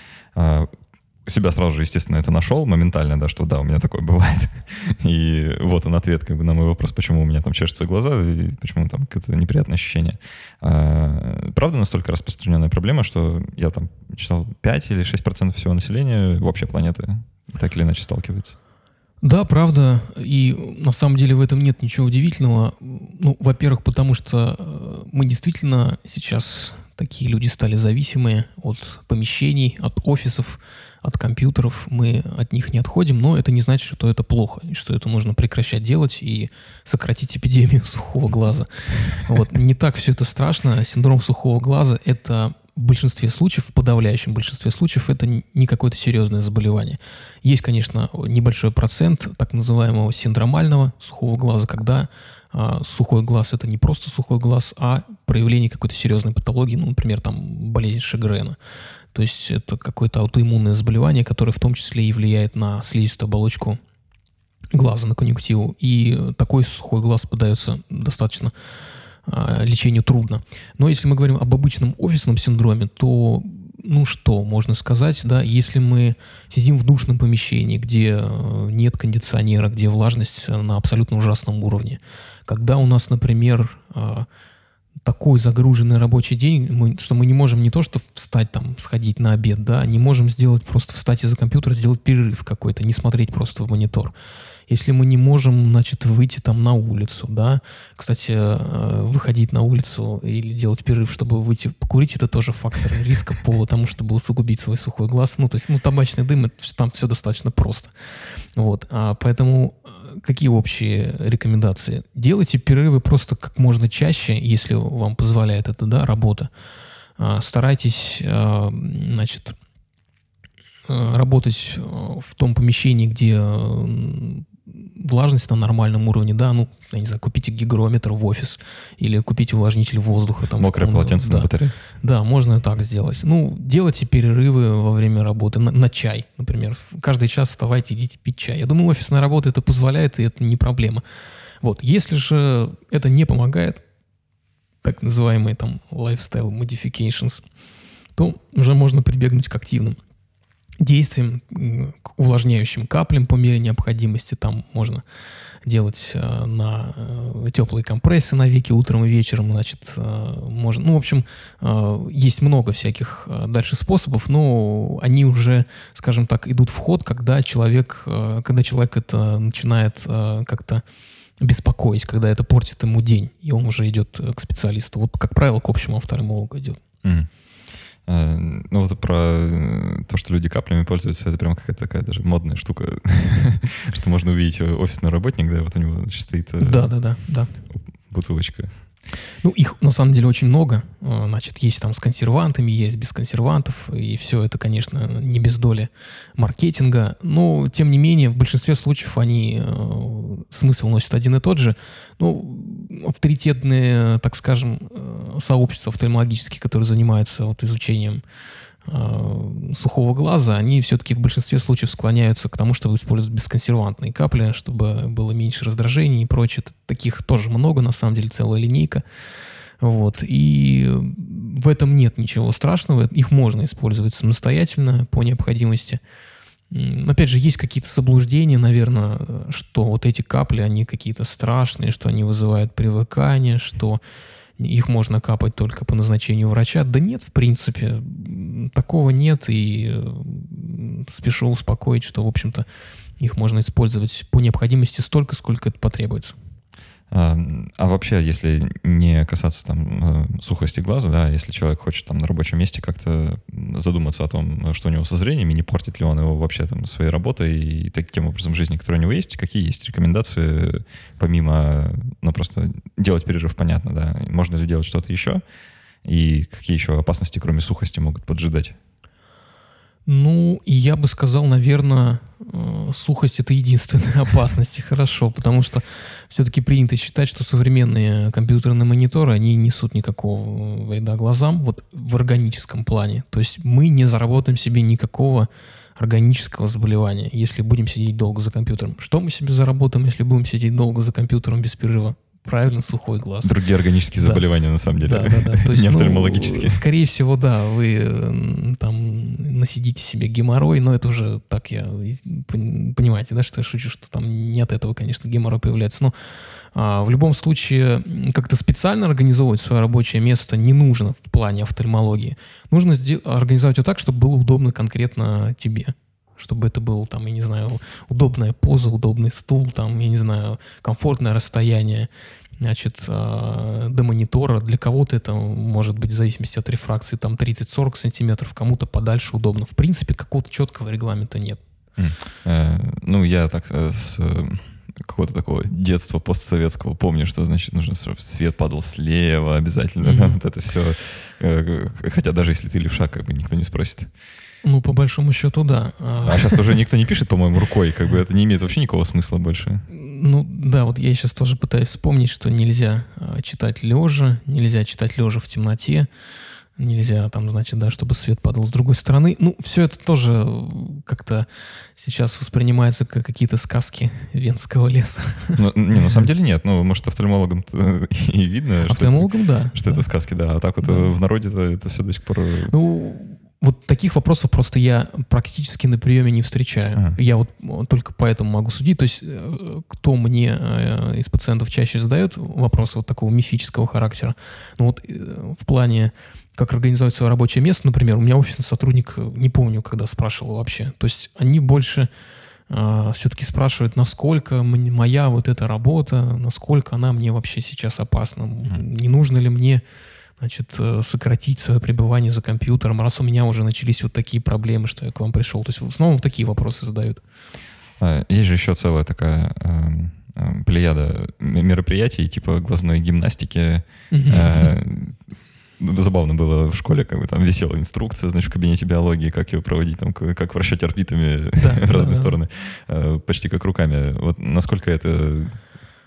Speaker 1: Себя сразу же, естественно, это нашел моментально, да, что да, у меня такое бывает. И вот он ответ как бы на мой вопрос, почему у меня там чешутся глаза и почему там какое-то неприятное ощущение. А, правда, настолько распространенная проблема, что я там читал 5 или 6% всего населения вообще планеты так или иначе сталкивается.
Speaker 2: Да, правда. И на самом деле в этом нет ничего удивительного. Ну, во-первых, потому что э, мы действительно сейчас такие люди стали зависимые от помещений, от офисов, от компьютеров. Мы от них не отходим, но это не значит, что это плохо, что это нужно прекращать делать и сократить эпидемию сухого глаза. Вот. Не так все это страшно. Синдром сухого глаза – это в большинстве случаев, в подавляющем большинстве случаев, это не какое-то серьезное заболевание. Есть, конечно, небольшой процент так называемого синдромального сухого глаза, когда а, сухой глаз это не просто сухой глаз, а проявление какой-то серьезной патологии, ну, например, там болезнь Шегрена. То есть это какое-то аутоиммунное заболевание, которое в том числе и влияет на слизистую оболочку глаза, на конъюнктиву. И такой сухой глаз подается достаточно лечению трудно. Но если мы говорим об обычном офисном синдроме, то ну что можно сказать, да, если мы сидим в душном помещении, где э, нет кондиционера, где влажность на абсолютно ужасном уровне, когда у нас, например, а, такой загруженный рабочий день, мы, что мы не можем не то что встать там, сходить на обед, да, не можем сделать просто встать из-за компьютера, сделать перерыв какой-то, не смотреть просто в монитор если мы не можем, значит, выйти там на улицу, да, кстати, э, выходить на улицу или делать перерыв, чтобы выйти покурить, это тоже фактор риска по тому, чтобы усугубить свой сухой глаз. Ну, то есть, ну, табачный дым, это, там все достаточно просто. Вот, а поэтому э, какие общие рекомендации? Делайте перерывы просто как можно чаще, если вам позволяет это, да, работа. А, старайтесь, э, значит, работать в том помещении, где влажность на нормальном уровне, да, ну, я не знаю, купите гигрометр в офис или купите увлажнитель воздуха. Там,
Speaker 1: Мокрое полотенце
Speaker 2: да.
Speaker 1: на батарее.
Speaker 2: Да, можно так сделать. Ну, делайте перерывы во время работы на, на чай, например. Каждый час вставайте, идите пить чай. Я думаю, офисная работа это позволяет, и это не проблема. Вот, если же это не помогает, так называемые там lifestyle modifications, то уже можно прибегнуть к активным действием, к увлажняющим каплям по мере необходимости. Там можно делать э, на э, теплые компрессы на веки утром и вечером, значит, э, можно, ну, в общем, есть много всяких дальше способов, но они уже, скажем так, идут в ход, когда человек, когда человек это начинает как-то беспокоить, когда это портит ему день, и он уже идет к специалисту. Вот, как правило, к общему офтальмологу идет.
Speaker 1: Mm. Э, ну, вот про э, то, что люди каплями пользуются, это прям какая-то такая даже модная штука, что можно увидеть офисный работник, да, вот у него стоит
Speaker 2: да, да, да, да.
Speaker 1: бутылочка.
Speaker 2: Ну, их на самом деле очень много. А, значит, есть там с консервантами, есть без консервантов, и все это, конечно, не без доли маркетинга. Но, тем не менее, в большинстве случаев они э, смысл носят один и тот же. Ну, авторитетные, так скажем, э, сообщества офтальмологические, которые занимаются вот изучением э, сухого глаза, они все-таки в большинстве случаев склоняются к тому, чтобы использовать бесконсервантные капли, чтобы было меньше раздражений и прочее. Таких тоже много, на самом деле, целая линейка. Вот. И в этом нет ничего страшного. Их можно использовать самостоятельно по необходимости. Опять же, есть какие-то заблуждения, наверное, что вот эти капли, они какие-то страшные, что они вызывают привыкание, что их можно капать только по назначению врача. Да нет, в принципе, такого нет, и спешу успокоить, что, в общем-то, их можно использовать по необходимости столько, сколько это потребуется.
Speaker 1: А, а вообще, если не касаться там э, сухости глаза, да, если человек хочет там на рабочем месте как-то задуматься о том, что у него со зрением, и не портит ли он его вообще там своей работой и таким образом жизни, который у него есть, какие есть рекомендации, помимо, ну, просто делать перерыв, понятно, да, можно ли делать что-то еще, и какие еще опасности, кроме сухости, могут поджидать?
Speaker 2: Ну, я бы сказал, наверное, э, сухость это единственная опасность, хорошо, потому что все-таки принято считать, что современные компьютерные мониторы, они не несут никакого вреда глазам, вот в органическом плане. То есть мы не заработаем себе никакого органического заболевания, если будем сидеть долго за компьютером. Что мы себе заработаем, если будем сидеть долго за компьютером без перерыва? Правильно сухой глаз.
Speaker 1: Другие органические да. заболевания, на самом деле.
Speaker 2: Да, да, да. То есть,
Speaker 1: Не офтальмологические.
Speaker 2: Ну, скорее всего, да, вы там насидите себе геморрой, но это уже так я... Понимаете, да, что я шучу, что там не от этого, конечно, геморрой появляется. Но а, в любом случае как-то специально организовывать свое рабочее место не нужно в плане офтальмологии. Нужно организовать его так, чтобы было удобно конкретно тебе чтобы это было, там, я не знаю, удобная поза, удобный стул, там, я не знаю, комфортное расстояние значит, э, до монитора. Для кого-то это может быть в зависимости от рефракции там 30-40 сантиметров, кому-то подальше удобно. В принципе, какого-то четкого регламента нет.
Speaker 1: Э, ну, я так э, с какого-то такого детства постсоветского помню, что значит нужно, чтобы свет падал слева обязательно. Mm-hmm. Вот это все. Хотя даже если ты левша, как бы никто не спросит.
Speaker 2: Ну, по большому счету, да.
Speaker 1: А сейчас уже никто не пишет, по-моему, рукой, как бы это не имеет вообще никакого смысла больше.
Speaker 2: Ну, да, вот я сейчас тоже пытаюсь вспомнить, что нельзя а, читать лежа, нельзя читать лежа в темноте, нельзя там, значит, да, чтобы свет падал с другой стороны. Ну, все это тоже как-то сейчас воспринимается как какие-то сказки венского леса.
Speaker 1: Ну, не, на самом деле нет. Ну, может, офтальмологам и видно,
Speaker 2: офтальмологам,
Speaker 1: что,
Speaker 2: это,
Speaker 1: да, что да. это сказки, да. А так вот да. в народе это все до сих пор...
Speaker 2: Ну, вот таких вопросов просто я практически на приеме не встречаю. Ага. Я вот только поэтому могу судить. То есть э, кто мне э, из пациентов чаще задает вопросы вот такого мифического характера, ну вот э, в плане как организовать свое рабочее место, например, у меня офисный сотрудник, не помню, когда спрашивал вообще. То есть они больше э, все-таки спрашивают, насколько моя вот эта работа, насколько она мне вообще сейчас опасна, mm не нужно ли мне значит, э, сократить свое пребывание за компьютером, раз у меня уже начались вот такие проблемы, что я к вам пришел. То есть в основном такие вопросы задают.
Speaker 1: А, есть же еще целая такая э, плеяда мероприятий, типа глазной гимнастики. Э, забавно было в школе, как бы там висела инструкция, значит, в кабинете биологии, как ее проводить, там, как вращать орбитами да, в разные да, стороны, да. почти как руками. Вот насколько это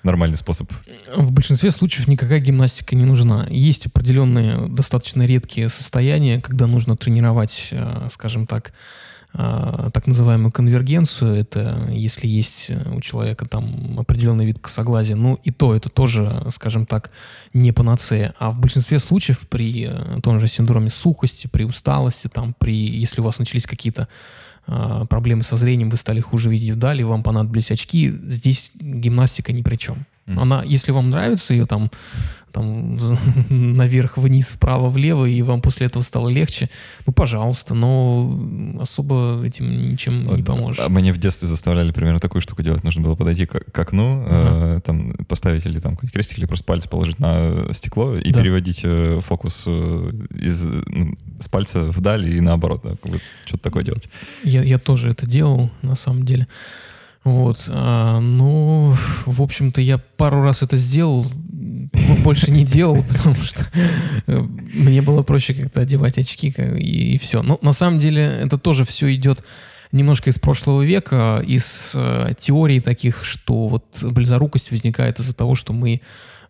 Speaker 1: нормальный способ?
Speaker 2: В большинстве случаев никакая гимнастика не нужна. Есть определенные достаточно редкие состояния, когда нужно тренировать, э, скажем так, э, так называемую конвергенцию, это если есть у человека там определенный вид косоглазия, ну и то, это тоже, скажем так, не панацея. А в большинстве случаев при э, том же синдроме сухости, при усталости, там, при, если у вас начались какие-то проблемы со зрением, вы стали хуже видеть вдали, вам понадобились очки, здесь гимнастика ни при чем. Она, если вам нравится ее там, там наверх, вниз, вправо, влево, и вам после этого стало легче, ну, пожалуйста, но особо этим ничем вот, не поможет.
Speaker 1: А мне в детстве заставляли примерно такую штуку делать. Нужно было подойти к, к окну, uh-huh. э, там поставить или там какой-нибудь крестик, или просто пальцы положить на стекло и да. переводить э, фокус э, из, ну, с пальца вдаль и наоборот. Да, вот, что-то такое делать.
Speaker 2: Я, я тоже это делал, на самом деле. Вот, а, ну, в общем-то, я пару раз это сделал, больше не делал, потому что э, мне было проще как-то одевать очки и, и все. Но на самом деле это тоже все идет немножко из прошлого века, из э, теорий таких, что вот близорукость возникает из-за того, что мы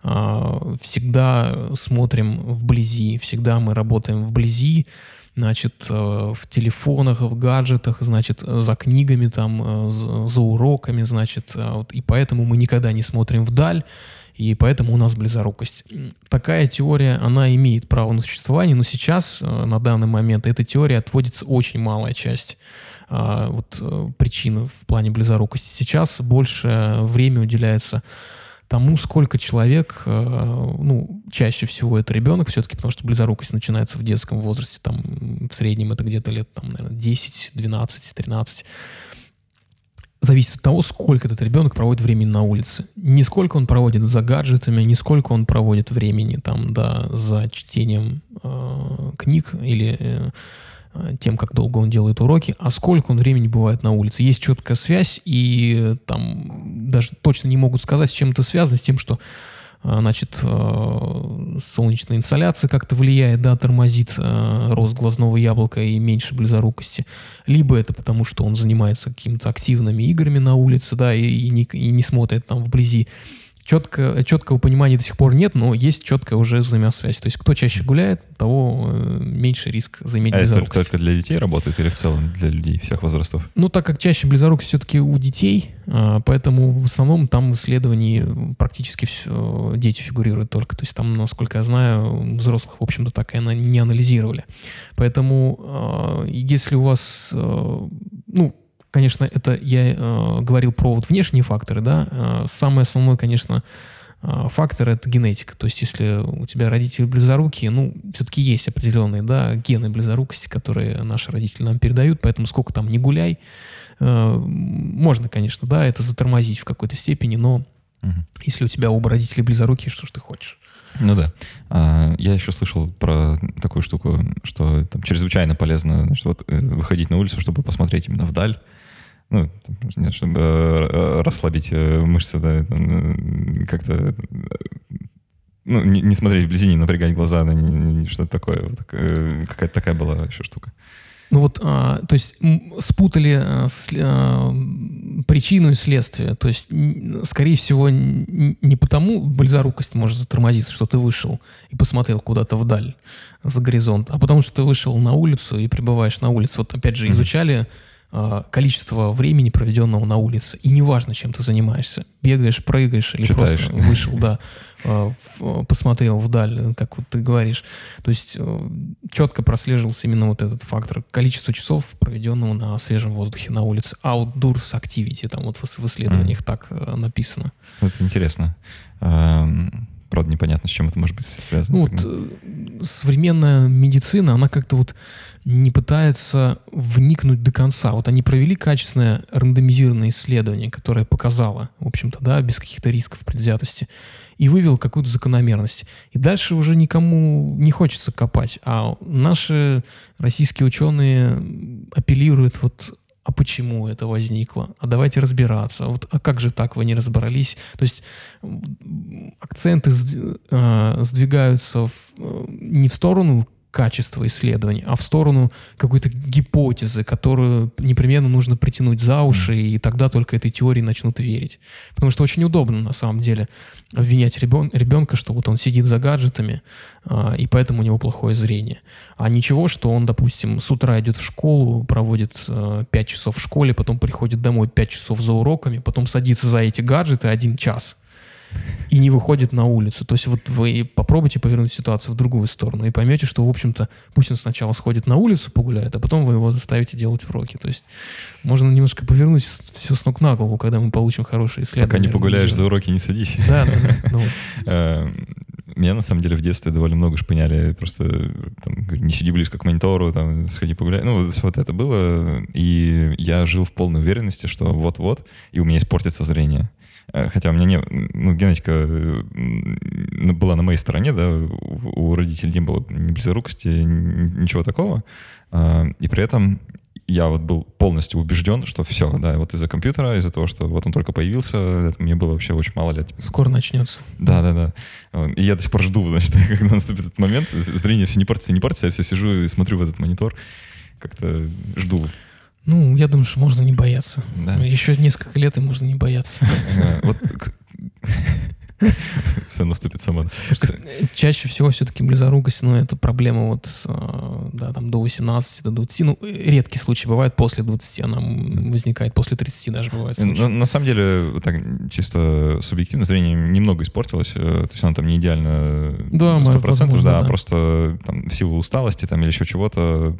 Speaker 2: э, всегда смотрим вблизи, всегда мы работаем вблизи, значит, э, в телефонах, в гаджетах, значит, за книгами, там, э, за уроками, значит, э, вот, и поэтому мы никогда не смотрим вдаль, и поэтому у нас близорукость. Такая теория, она имеет право на существование, но сейчас, на данный момент, этой теории отводится очень малая часть вот, причин в плане близорукости. Сейчас больше время уделяется тому, сколько человек, э, ну, чаще всего это ребенок все-таки, потому что близорукость начинается в детском возрасте, там, в среднем это где-то лет, там, наверное, 10, 12, 13. Зависит от того, сколько этот ребенок проводит времени на улице. Не сколько он проводит за гаджетами, не сколько он проводит времени там, да, за чтением э, книг или э, тем, как долго он делает уроки, а сколько он времени бывает на улице. Есть четкая связь, и там даже точно не могут сказать, с чем это связано, с тем, что э, значит, э, солнечная инсоляция как-то влияет, да, тормозит рост глазного яблока и меньше близорукости. Либо это потому, что он занимается какими-то активными играми на улице, да, и, и, не, и не смотрит там вблизи четко, четкого понимания до сих пор нет, но есть четкая уже взаимосвязь. То есть кто чаще гуляет, того э, меньше риск заиметь
Speaker 1: а близорукость. это только для детей работает или в целом для людей всех возрастов?
Speaker 2: Ну, так как чаще близорукость все-таки у детей, а, поэтому в основном там в исследовании практически все, дети фигурируют только. То есть там, насколько я знаю, взрослых, в общем-то, так и не анализировали. Поэтому а, если у вас, а, ну, конечно, это я э, говорил про вот внешние факторы, да. Э, самый основной, конечно, э, фактор это генетика. То есть, если у тебя родители близорукие, ну, все-таки есть определенные, да, гены близорукости, которые наши родители нам передают, поэтому сколько там не гуляй, э, можно, конечно, да, это затормозить в какой-то степени, но угу. если у тебя оба родителя близорукие, что ж ты хочешь?
Speaker 1: Ну да. А, я еще слышал про такую штуку, что там чрезвычайно полезно значит, вот, э, выходить на улицу, чтобы посмотреть именно вдаль, ну, там, чтобы э, э, расслабить э, мышцы, да, как-то ну, не, не смотреть вблизи, не напрягать глаза, да, что-то такое. Вот, какая-то такая была еще штука.
Speaker 2: Ну вот, а, то есть спутали а, с, а, причину и следствие. То есть, скорее всего, не потому близорукость может затормозиться, что ты вышел и посмотрел куда-то вдаль за горизонт, а потому что ты вышел на улицу и пребываешь на улице. Вот опять же изучали mm-hmm количество времени, проведенного на улице. И неважно, чем ты занимаешься. Бегаешь, прыгаешь или Читаешь. просто вышел, да, а, посмотрел вдаль, как вот ты говоришь. То есть э, четко прослеживался именно вот этот фактор. Количество часов, проведенного на свежем воздухе на улице. Outdoors activity, там вот в исследованиях mm. так э, написано.
Speaker 1: Это интересно. Правда, непонятно, с чем это может быть связано.
Speaker 2: Ну, вот, э, современная медицина, она как-то вот не пытается вникнуть до конца. Вот они провели качественное рандомизированное исследование, которое показало, в общем-то, да, без каких-то рисков предвзятости, и вывел какую-то закономерность. И дальше уже никому не хочется копать. А наши российские ученые апеллируют вот а почему это возникло? А давайте разбираться. Вот, а как же так вы не разобрались? То есть акценты э, сдвигаются в, э, не в сторону качества исследований, а в сторону какой-то гипотезы, которую непременно нужно притянуть за уши, и тогда только этой теории начнут верить. Потому что очень удобно, на самом деле, обвинять ребен, ребенка, что вот он сидит за гаджетами, а, и поэтому у него плохое зрение. А ничего, что он, допустим, с утра идет в школу, проводит а, 5 часов в школе, потом приходит домой 5 часов за уроками, потом садится за эти гаджеты один час – и не выходит на улицу. То есть вот вы попробуйте повернуть ситуацию в другую сторону и поймете, что, в общем-то, пусть он сначала сходит на улицу, погуляет, а потом вы его заставите делать уроки. То есть можно немножко повернуть все с ног на голову, когда мы получим хорошие исследования.
Speaker 1: Пока не погуляешь за уроки, не садись.
Speaker 2: Да, да, да. Ну
Speaker 1: э, меня на самом деле в детстве довольно много шпыняли. Просто там, не сиди близко к монитору, там, сходи погуляй. Ну, вот это было. И я жил в полной уверенности, что вот-вот, и у меня испортится зрение. Э, хотя у меня не... Ну, генетика э, была на моей стороне, да, у родителей не было ни близорукости, ничего такого. А, и при этом я вот был полностью убежден, что все, да, вот из-за компьютера, из-за того, что вот он только появился, это мне было вообще очень мало лет.
Speaker 2: Скоро начнется.
Speaker 1: Да, да, да. И я до сих пор жду, значит, когда наступит этот момент. Зрение все не портится, не портится, я все сижу и смотрю в этот монитор, как-то жду.
Speaker 2: Ну, я думаю, что можно не бояться.
Speaker 1: Да.
Speaker 2: Еще несколько лет и можно не бояться.
Speaker 1: Вот все наступит само.
Speaker 2: Чаще всего все-таки близорукость, ну, это проблема вот, э, да, там до 18, до 20. Ну, редкий случай бывает после 20, она возникает после 30 даже бывает.
Speaker 1: На, на самом деле, так чисто субъективно зрение немного испортилось, э, то есть оно там не идеально
Speaker 2: да, 100%, возможно,
Speaker 1: да,
Speaker 2: да,
Speaker 1: просто там, в силу усталости там или еще чего-то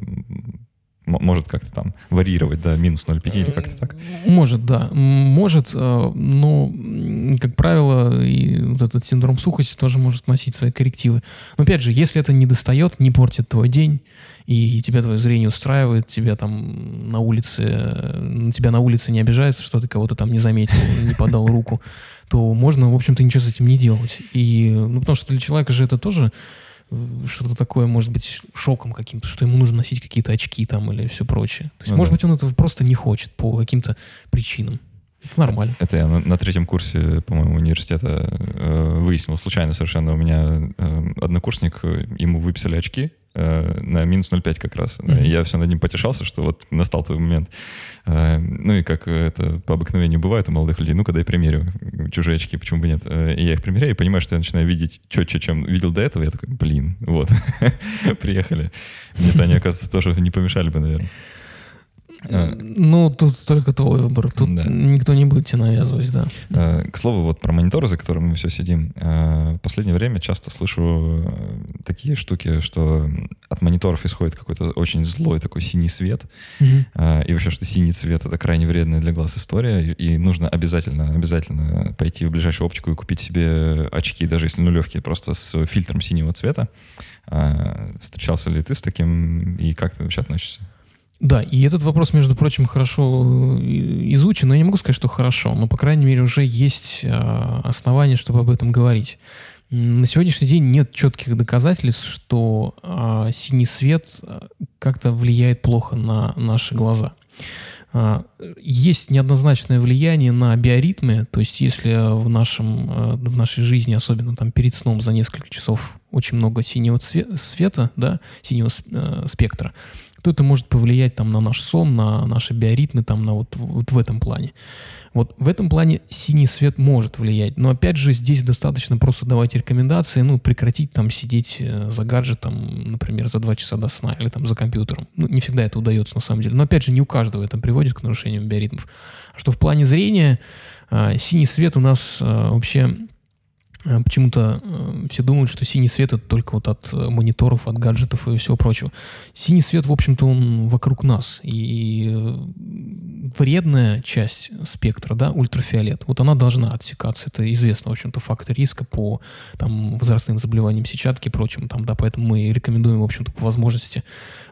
Speaker 1: может как-то там варьировать, да, минус 0,5 или как-то так?
Speaker 2: Может, да. Может, э, но, как правило, и вот этот синдром сухости тоже может носить свои коррективы. Но, опять же, если это не достает, не портит твой день, и тебя твое зрение устраивает, тебя там на улице, на тебя на улице не обижается, что ты кого-то там не заметил, не подал руку, то можно, в общем-то, ничего с этим не делать. И, ну, потому что для человека же это тоже что-то такое, может быть, шоком каким-то, что ему нужно носить какие-то очки там или все прочее. То есть, ну, может да. быть, он этого просто не хочет по каким-то причинам. Это нормально.
Speaker 1: Это я на, на третьем курсе, по-моему, университета э, выяснил случайно совершенно. У меня э, однокурсник, ему выписали очки, Э, на минус 0,5 как раз. Mm-hmm. Я все над ним потешался, что вот настал твой момент. Э, ну и как это по обыкновению бывает у молодых людей, ну-ка дай примерю чужие очки, почему бы нет. Э, и я их примеряю и понимаю, что я начинаю видеть четче, чем видел до этого. Я такой, блин, вот, приехали. Мне-то они, оказывается, тоже не помешали бы, наверное.
Speaker 2: А. Ну, тут только твой выбор. Тут да. никто не будет тебе навязывать, да.
Speaker 1: А, к слову, вот про мониторы, за которыми мы все сидим. А, в последнее время часто слышу такие штуки, что от мониторов исходит какой-то очень злой такой синий свет. Угу. И вообще, что синий цвет — это крайне вредная для глаз история. И нужно обязательно, обязательно пойти в ближайшую оптику и купить себе очки, даже если нулевки, просто с фильтром синего цвета. Встречался ли ты с таким и как ты вообще относишься?
Speaker 2: Да, и этот вопрос, между прочим, хорошо э, изучен, но я не могу сказать, что хорошо, но, по крайней мере, уже есть э, основания, чтобы об этом говорить. На сегодняшний день нет четких доказательств, что э, синий свет э, как-то влияет плохо на наши глаза. Э, есть неоднозначное влияние на биоритмы, то есть если в, нашем, в нашей жизни, особенно там перед сном за несколько часов очень много синего цвета, света, да, синего э, спектра, то это может повлиять там на наш сон, на наши биоритмы, там на вот, вот в этом плане. Вот в этом плане синий свет может влиять. Но опять же, здесь достаточно просто давать рекомендации, ну, прекратить там сидеть э, за гаджетом, например, за два часа до сна или там за компьютером. Ну, не всегда это удается на самом деле. Но опять же, не у каждого это приводит к нарушениям биоритмов. А что в плане зрения, э, синий свет у нас э, вообще почему-то э, все думают, что синий свет это только вот от э, мониторов, от гаджетов и всего прочего. Синий свет, в общем-то, он вокруг нас. И вредная часть спектра, да, ультрафиолет, вот она должна отсекаться. Это известно, в общем-то, фактор риска по там, возрастным заболеваниям сетчатки и прочим. Там, да, поэтому мы рекомендуем, в общем-то, по возможности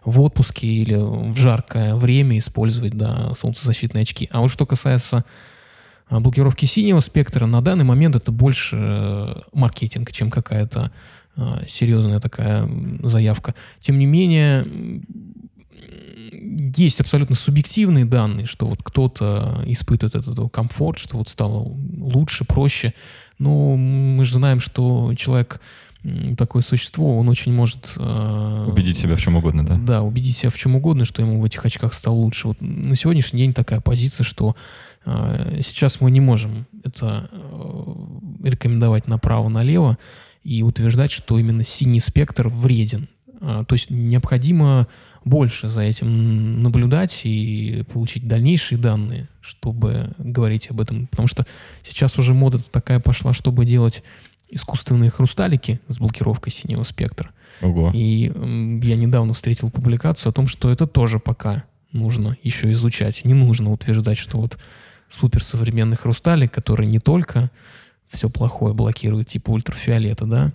Speaker 2: в отпуске или в жаркое время использовать да, солнцезащитные очки. А вот что касается блокировки синего спектра на данный момент это больше э, маркетинг, чем какая-то а, серьезная такая заявка. Тем не менее, есть абсолютно субъективные данные, что вот кто-то испытывает этот комфорт, что вот стало лучше, проще. Но мы же знаем, что человек такое существо, он очень может...
Speaker 1: Э, убедить себя в чем угодно, да?
Speaker 2: Да, убедить себя в чем угодно, что ему в этих очках стало лучше. Вот на сегодняшний день такая позиция, что э, сейчас мы не можем это э, рекомендовать направо-налево и утверждать, что именно синий спектр вреден. Э, то есть необходимо больше за этим наблюдать и получить дальнейшие данные, чтобы говорить об этом. Потому что сейчас уже мода такая пошла, чтобы делать искусственные хрусталики с блокировкой синего спектра.
Speaker 1: Ого.
Speaker 2: И я недавно встретил публикацию о том, что это тоже пока нужно еще изучать. Не нужно утверждать, что вот суперсовременный хрусталик, который не только все плохое блокирует, типа ультрафиолета, да,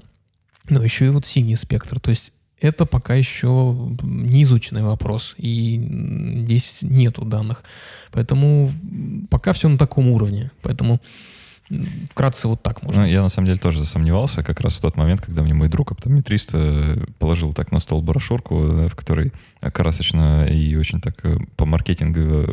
Speaker 2: но еще и вот синий спектр. То есть это пока еще не изученный вопрос, и здесь нету данных. Поэтому пока все на таком уровне. Поэтому Вкратце вот так можно.
Speaker 1: Ну, я на самом деле тоже засомневался как раз в тот момент, когда мне мой друг оптометрист э, положил так на стол брошюрку, в которой красочно и очень так э, по маркетингу э,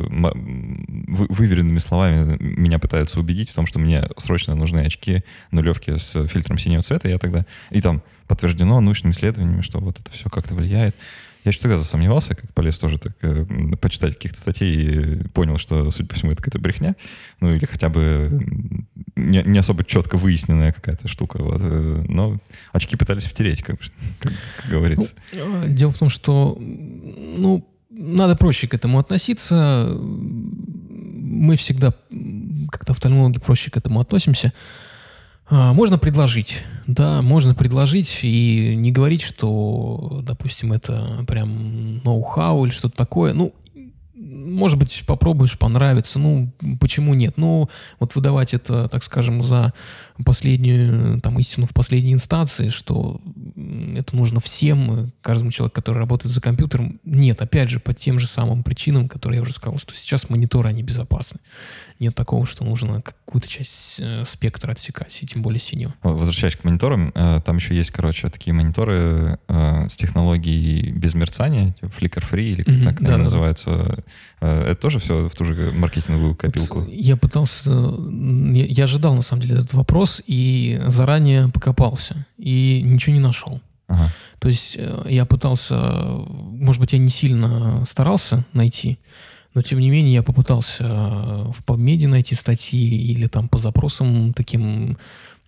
Speaker 1: выверенными словами меня пытаются убедить в том, что мне срочно нужны очки нулевки с фильтром синего цвета. Я тогда... И там подтверждено научными исследованиями, что вот это все как-то влияет. Я еще тогда засомневался, как полез тоже так э, почитать каких-то статей и понял, что, судя по всему, это какая-то брехня. Ну, или хотя бы не, не особо четко выясненная какая-то штука. Вот. Э, но очки пытались втереть, как, как, говорится.
Speaker 2: Ну, а, дело в том, что ну, надо проще к этому относиться. Мы всегда, как-то офтальмологи, проще к этому относимся. А, можно предложить, да, можно предложить и не говорить, что, допустим, это прям ноу-хау или что-то такое. Ну, может быть, попробуешь, понравится. Ну, почему нет? Ну, вот выдавать это, так скажем, за последнюю, там, истину в последней инстанции, что это нужно всем, каждому человеку, который работает за компьютером. Нет, опять же, по тем же самым причинам, которые я уже сказал, что сейчас мониторы, они безопасны. Нет такого, что нужно какую-то часть э, спектра отсекать, и тем более синего.
Speaker 1: Возвращаясь к мониторам, э, там еще есть, короче, такие мониторы э, с технологией без мерцания, типа flicker-free, или как mm-hmm, так да, называются. Э, это тоже все в ту же маркетинговую копилку?
Speaker 2: Я пытался... Я, я ожидал, на самом деле, этот вопрос, и заранее покопался, и ничего не нашел. Ага. То есть э, я пытался, может быть, я не сильно старался найти, но тем не менее я попытался э, в PubMed найти статьи или там по запросам таким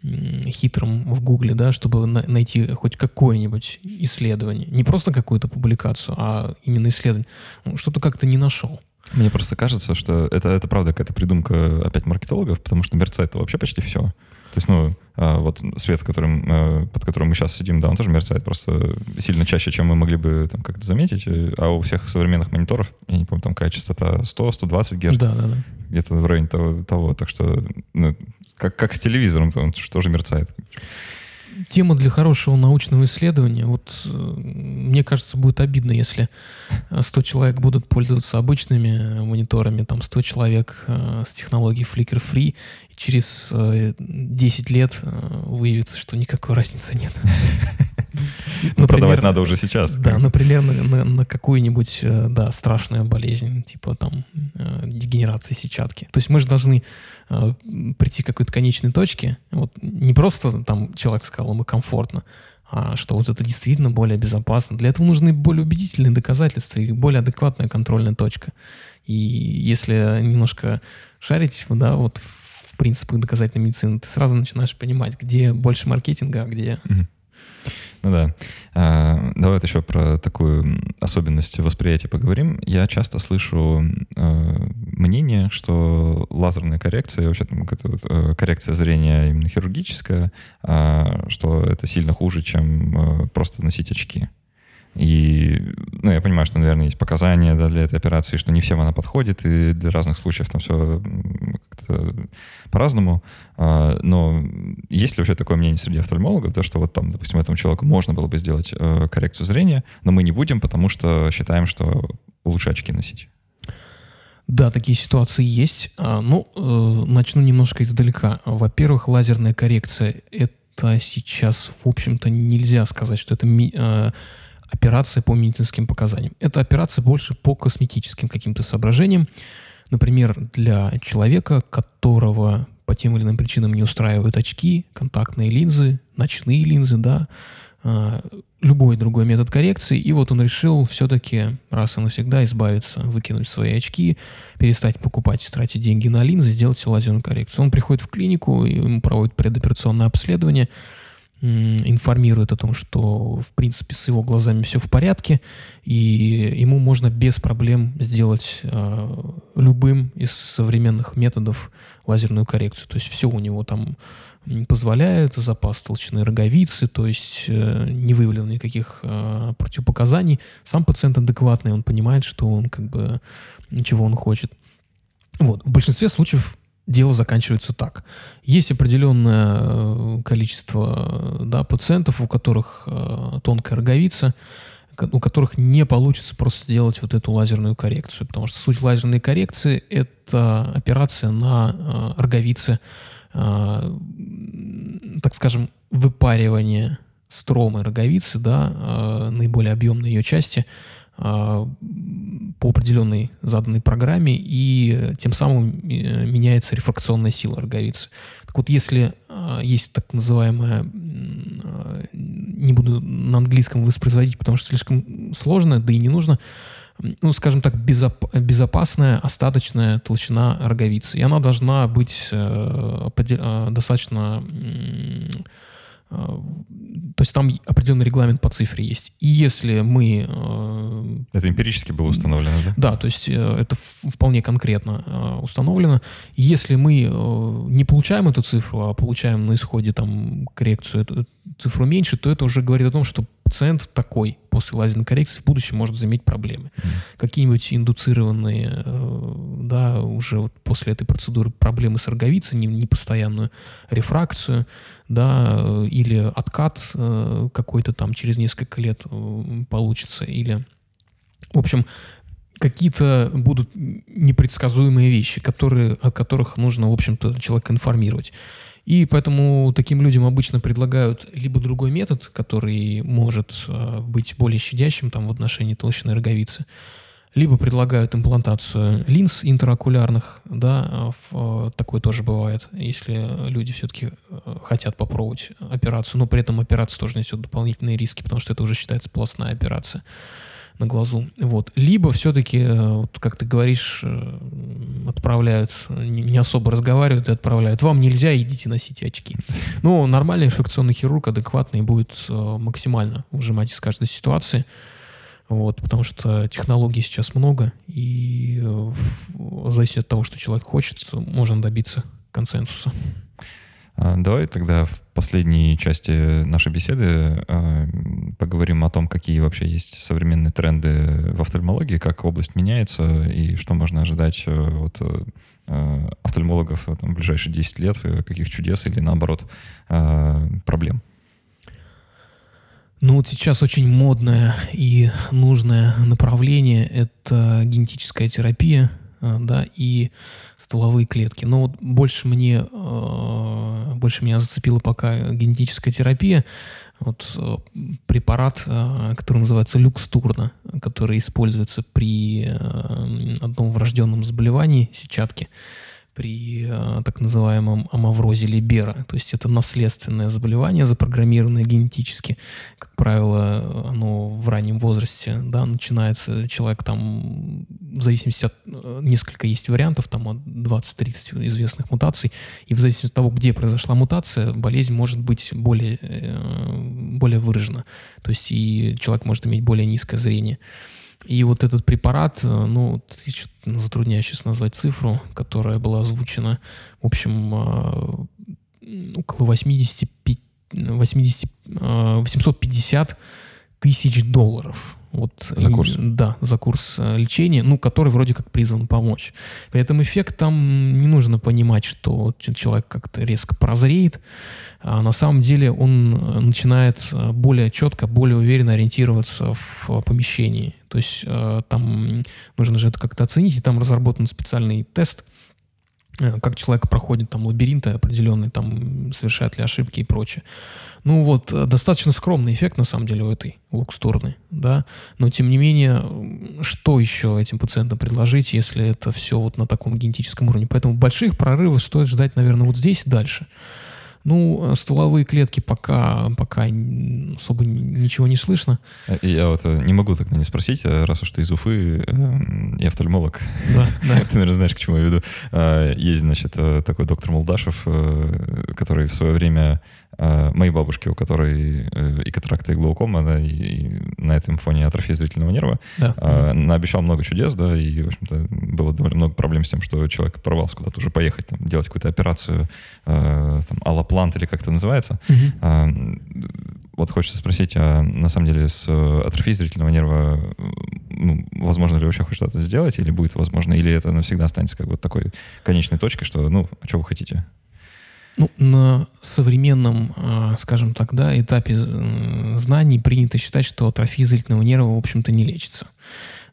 Speaker 2: хитрым в Гугле, да, чтобы на найти хоть какое-нибудь исследование. Не просто какую-то публикацию, а именно исследование. Ну, что-то как-то не нашел.
Speaker 1: Мне просто кажется, что это, это правда какая-то придумка опять маркетологов, потому что мерцает вообще почти все. То есть, ну, вот свет, которым, э, под которым мы сейчас сидим, да, он тоже мерцает просто сильно чаще, чем мы могли бы там как-то заметить. А у всех современных мониторов, я не помню, там какая частота 100-120 Гц.
Speaker 2: Да, да, да.
Speaker 1: Где-то в районе того. того. Так что, ну, как, как с телевизором, он тоже мерцает
Speaker 2: тема для хорошего научного исследования. Вот э, мне кажется, будет обидно, если 100 человек будут пользоваться обычными мониторами, там 100 человек э, с технологией Flickr Free, и через э, 10 лет э, выявится, что никакой разницы нет.
Speaker 1: Ну, продавать надо уже сейчас.
Speaker 2: Да, например, на, на, на какую-нибудь, э, да, страшную болезнь, типа там э, дегенерации сетчатки. То есть мы же должны э, прийти к какой-то конечной точке. Вот не просто там человек сказал, ему комфортно, а что вот это действительно более безопасно. Для этого нужны более убедительные доказательства и более адекватная контрольная точка. И если немножко шарить, да, вот в принципах доказательной медицины, ты сразу начинаешь понимать, где больше маркетинга, а где... Mm-hmm
Speaker 1: ну да. А, давай вот еще про такую особенность восприятия поговорим. Я часто слышу а, мнение, что лазерная коррекция, вообще там вот, а, коррекция зрения именно хирургическая, а, что это сильно хуже, чем а, просто носить очки. И, ну, я понимаю, что, наверное, есть показания да, для этой операции, что не всем она подходит, и для разных случаев там все по-разному. А, но есть ли вообще такое мнение среди офтальмологов, то, что вот там, допустим, этому человеку можно было бы сделать э, коррекцию зрения, но мы не будем, потому что считаем, что лучше очки носить?
Speaker 2: Да, такие ситуации есть. А, ну, э, начну немножко издалека. Во-первых, лазерная коррекция — это сейчас, в общем-то, нельзя сказать, что это э, операция по медицинским показаниям. Это операция больше по косметическим каким-то соображениям. Например, для человека, которого по тем или иным причинам не устраивают очки, контактные линзы, ночные линзы, да, а, любой другой метод коррекции, и вот он решил все-таки раз и навсегда избавиться, выкинуть свои очки, перестать покупать, тратить деньги на линзы, сделать лазерную коррекцию. Он приходит в клинику, и ему проводят предоперационное обследование, информирует о том, что, в принципе, с его глазами все в порядке, и ему можно без проблем сделать э, любым из современных методов лазерную коррекцию. То есть все у него там позволяет, запас толщины роговицы, то есть э, не выявлено никаких э, противопоказаний. Сам пациент адекватный, он понимает, что он как бы, чего он хочет. Вот. В большинстве случаев дело заканчивается так. Есть определенное э, количество да, пациентов, у которых э, тонкая роговица, у которых не получится просто сделать вот эту лазерную коррекцию, потому что суть лазерной коррекции – это операция на э, роговице так скажем, выпаривание стромы роговицы, да, наиболее объемной ее части, по определенной заданной программе, и тем самым меняется рефракционная сила роговицы. Так вот, если есть так называемая, не буду на английском воспроизводить, потому что слишком сложно, да и не нужно, ну, скажем так, безоп безопасная остаточная толщина роговицы. И она должна быть э, э, достаточно... Э, то есть там определенный регламент по цифре есть. И если мы...
Speaker 1: Э, это эмпирически было установлено, да?
Speaker 2: Да, то есть э, это вполне конкретно установлено. Если мы не получаем эту цифру, а получаем на исходе там коррекцию, эту цифру меньше, то это уже говорит о том, что пациент такой после лазерной коррекции в будущем может заиметь проблемы. Mm. Какие-нибудь индуцированные, э, да, уже вот после этой процедуры проблемы с роговицей, непостоянную рефракцию, да, э, или откат э, какой-то там через несколько лет получится, или, в общем, какие-то будут непредсказуемые вещи, которые, о которых нужно, в общем-то, человека информировать. И поэтому таким людям обычно предлагают либо другой метод, который может э, быть более щадящим там, в отношении толщины роговицы, либо предлагают имплантацию линз интерокулярных, да, в, э, такое тоже бывает, если люди все-таки э, хотят попробовать операцию, но при этом операция тоже несет дополнительные риски, потому что это уже считается пластная операция на глазу. Вот. Либо все-таки, э, вот, как ты говоришь, э, отправляют, не особо разговаривают и отправляют. Вам нельзя, идите носите очки. Ну, нормальный инфекционный хирург адекватный будет э, максимально выжимать из каждой ситуации. Вот, потому что технологий сейчас много, и в зависимости от того, что человек хочет, можно добиться консенсуса.
Speaker 1: А, давай тогда в последней части нашей беседы э, поговорим о том, какие вообще есть современные тренды в офтальмологии, как область меняется и что можно ожидать э, от э, офтальмологов там, в ближайшие 10 лет, каких чудес или наоборот проблем.
Speaker 2: Ну вот сейчас очень модное и нужное направление – это генетическая терапия, да, и стволовые клетки. Но вот больше мне, э, больше меня зацепила пока генетическая терапия. Вот э, препарат, э, который называется люкстурна, который используется при одном врожденном заболевании сетчатки при э, так называемом амаврозе Либера. То есть это наследственное заболевание, запрограммированное генетически. Как правило, оно в раннем возрасте да, начинается. Человек там, в зависимости от... Э, несколько есть вариантов, там от 20-30 известных мутаций. И в зависимости от того, где произошла мутация, болезнь может быть более, э, более выражена. То есть и человек может иметь более низкое зрение. И вот этот препарат, э, ну, ну, затрудняюсь сейчас назвать цифру, которая была озвучена, в общем, э, около 85, 80, 850 тысяч долларов. Вот,
Speaker 1: за курс?
Speaker 2: И, да, за курс э, лечения, ну, который вроде как призван помочь. При этом эффект там не нужно понимать, что человек как-то резко прозреет. А на самом деле он э, начинает э, более четко, более уверенно ориентироваться в помещении. То есть там нужно же это как-то оценить, и там разработан специальный тест – как человек проходит там лабиринты определенные, там совершает ли ошибки и прочее. Ну вот, э, достаточно скромный эффект на самом деле у этой лукстурны, да, но тем не менее, что еще этим пациентам предложить, если это все вот на таком генетическом уровне? Поэтому больших прорывов стоит ждать, наверное, вот здесь и дальше. Ну, стволовые клетки пока, пока особо ничего не слышно.
Speaker 1: Я вот э, не могу тогда не спросить, э, раз уж ты из Уфы и э, офтальмолог. Да, да. Ты, наверное, знаешь, к чему я веду. А, есть, значит, такой доктор Молдашев, который в свое время моей бабушки, у которой э, и катаракта, и глаукома, да, и, и на этом фоне атрофия зрительного нерва, да. а, наобещал много чудес, да, и, в общем-то, было довольно много проблем с тем, что человек порвался куда-то уже поехать, там, делать какую-то операцию, а, там, аллоплант или как это называется. Угу. А, вот хочется спросить, а на самом деле с атрофией зрительного нерва ну, возможно ли вообще хоть что-то сделать, или будет возможно, или это навсегда останется как бы такой конечной точкой, что, ну, а что вы хотите?
Speaker 2: Ну, на современном, а, скажем так, да, этапе знаний принято считать, что атрофия зрительного нерва, в общем-то, не лечится.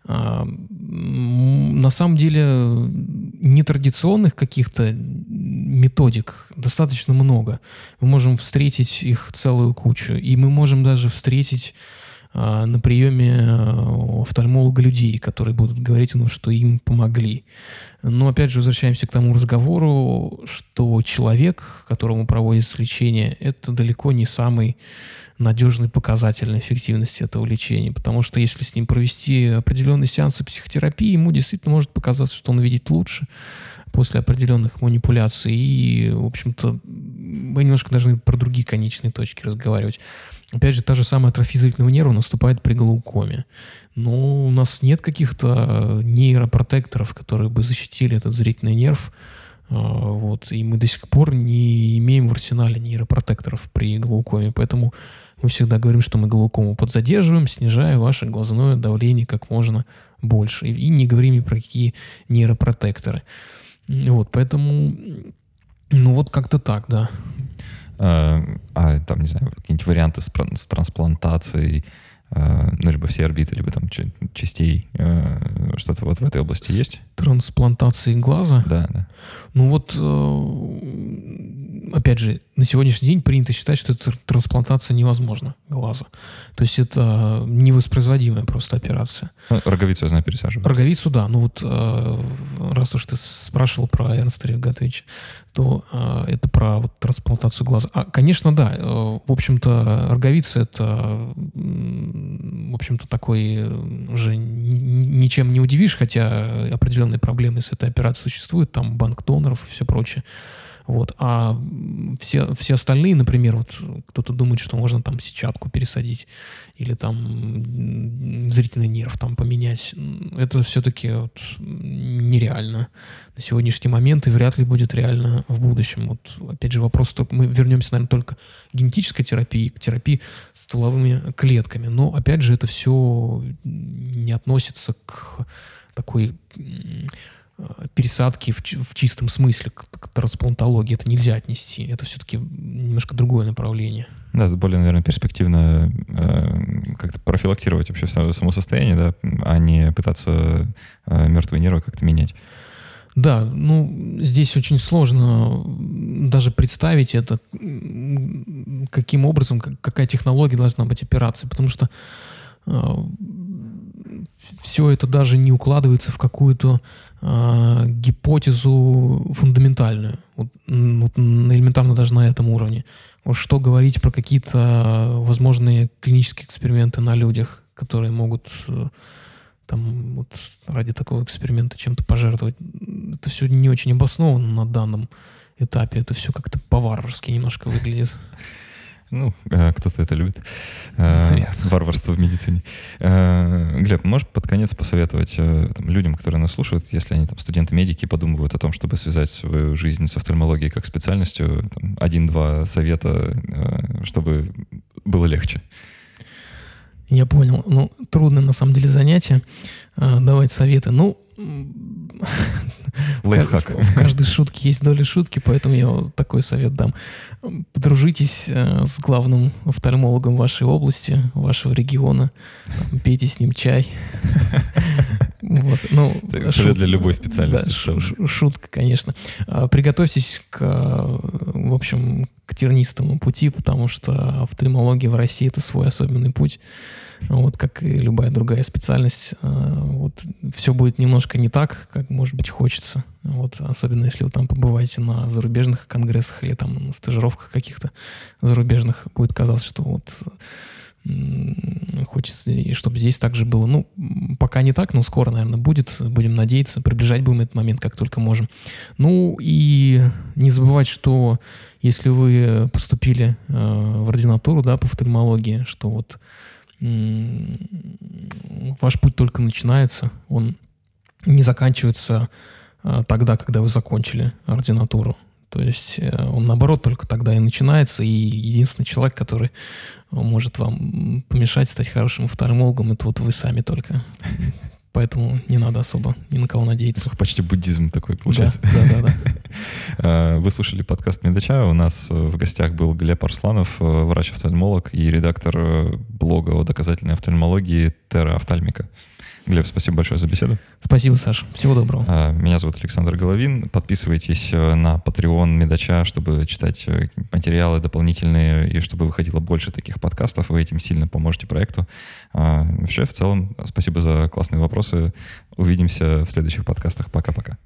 Speaker 2: А, на самом деле нетрадиционных каких-то методик достаточно много. Мы можем встретить их целую кучу. И мы можем даже встретить на приеме э, офтальмолога людей, которые будут говорить, ну, что им помогли. Но опять же возвращаемся к тому разговору, что человек, которому проводится лечение, это далеко не самый надежный показатель эффективности этого лечения. Потому что если с ним провести определенные сеансы психотерапии, ему действительно может показаться, что он видит лучше после определенных манипуляций. И, в общем-то, мы немножко должны про другие конечные точки разговаривать. Опять же, та же самая атрофия зрительного нерва наступает при глаукоме. Но у нас нет каких-то нейропротекторов, которые бы защитили этот зрительный нерв. А, вот. И мы до сих пор не имеем в арсенале нейропротекторов при глаукоме. Поэтому мы всегда говорим, что мы глаукому подзадерживаем, снижая ваше глазное давление как можно больше. И не говорим ни про какие нейропротекторы. Вот, поэтому, ну вот как-то так, да.
Speaker 1: А, а там, не знаю, какие-нибудь варианты с, с трансплантацией, а, ну, либо все орбиты, либо там частей, а, что-то вот в этой области есть?
Speaker 2: Трансплантации глаза?
Speaker 1: Да, да.
Speaker 2: Ну вот, э, опять же, на сегодняшний день принято считать, что эта трансплантация невозможна глаза. То есть это невоспроизводимая просто операция.
Speaker 1: Ну, роговицу, я знаю, пересаживают.
Speaker 2: Роговицу, да. Ну вот, э, раз уж ты спрашивал про Эрнста Ревгатовича, то э, это про вот, трансплантацию глаза. А, конечно, да. Э, в общем-то, роговица это, в общем-то, такой уже ничем не удивишь, хотя определенные проблемы с этой операцией существуют, там банк доноров и все прочее. Вот. А все, все остальные, например, вот кто-то думает, что можно там сетчатку пересадить или там зрительный нерв там поменять. Это все-таки вот нереально на сегодняшний момент и вряд ли будет реально в будущем. Вот опять же вопрос, только мы вернемся, наверное, только к генетической терапии, к терапии стволовыми клетками. Но опять же это все не относится к такой пересадки в, в чистом смысле к, к трансплантологии это нельзя отнести. Это все-таки немножко другое направление.
Speaker 1: Да, это более, наверное, перспективно э, как-то профилактировать вообще само состояние, да, а не пытаться э, мертвые нервы как-то менять.
Speaker 2: Да, ну, здесь очень сложно даже представить это, каким образом, какая технология должна быть операции, потому что э, все это даже не укладывается в какую-то э, гипотезу фундаментальную, вот, вот элементарно даже на этом уровне. Вот что говорить про какие-то возможные клинические эксперименты на людях, которые могут э, там вот ради такого эксперимента чем-то пожертвовать. Это все не очень обосновано на данном этапе. Это все как-то по-варварски немножко выглядит.
Speaker 1: Ну, э, кто-то это любит. Э, варварство в медицине. Э, Глеб, можешь под конец посоветовать там, людям, которые нас слушают, если они там студенты-медики подумывают о том, чтобы связать свою жизнь с офтальмологией как специальностью, один-два совета, чтобы было легче?
Speaker 2: Я понял. Ну, трудно на самом деле занятие. Давать советы. Ну,
Speaker 1: Лайфхак.
Speaker 2: В каждой шутке есть доля шутки, поэтому я вот такой совет дам. Подружитесь э, с главным офтальмологом вашей области, вашего региона, пейте с ним чай.
Speaker 1: Вот, ну, шут... для любой специальности.
Speaker 2: Да, шутка, конечно. А, приготовьтесь к, в общем, к тернистому пути, потому что офтальмология в России — это свой особенный путь вот как и любая другая специальность, а, вот все будет немножко не так, как, может быть, хочется. Вот, особенно если вы там побываете на зарубежных конгрессах или там на стажировках каких-то зарубежных, будет казаться, что вот хочется, и чтобы здесь также было. Ну, пока не так, но скоро, наверное, будет. Будем надеяться, приближать будем этот момент, как только можем. Ну, и не забывать, что если вы поступили э, в ординатуру, да, по офтальмологии, что вот ваш путь только начинается, он не заканчивается а, тогда, когда вы закончили ординатуру. То есть э, он, наоборот, только тогда и начинается, и единственный человек, который может вам помешать стать хорошим офтальмологом, это вот вы сами только. Поэтому не надо особо ни на кого надеяться.
Speaker 1: Почти буддизм такой получается.
Speaker 2: Да, да, да.
Speaker 1: А, вы слушали подкаст Медача. У нас э, в гостях был Глеб Арсланов, э, врач-офтальмолог и редактор э, блога о доказательной офтальмологии Терра Офтальмика. Глеб, спасибо большое за беседу.
Speaker 2: Спасибо, Саш. Всего доброго.
Speaker 1: А, меня зовут Александр Головин. Подписывайтесь э, на Patreon Медача, чтобы читать э, материалы дополнительные и чтобы выходило больше таких подкастов. Вы этим сильно поможете проекту. А, вообще, в целом, спасибо за классные вопросы. Увидимся в следующих подкастах. Пока-пока.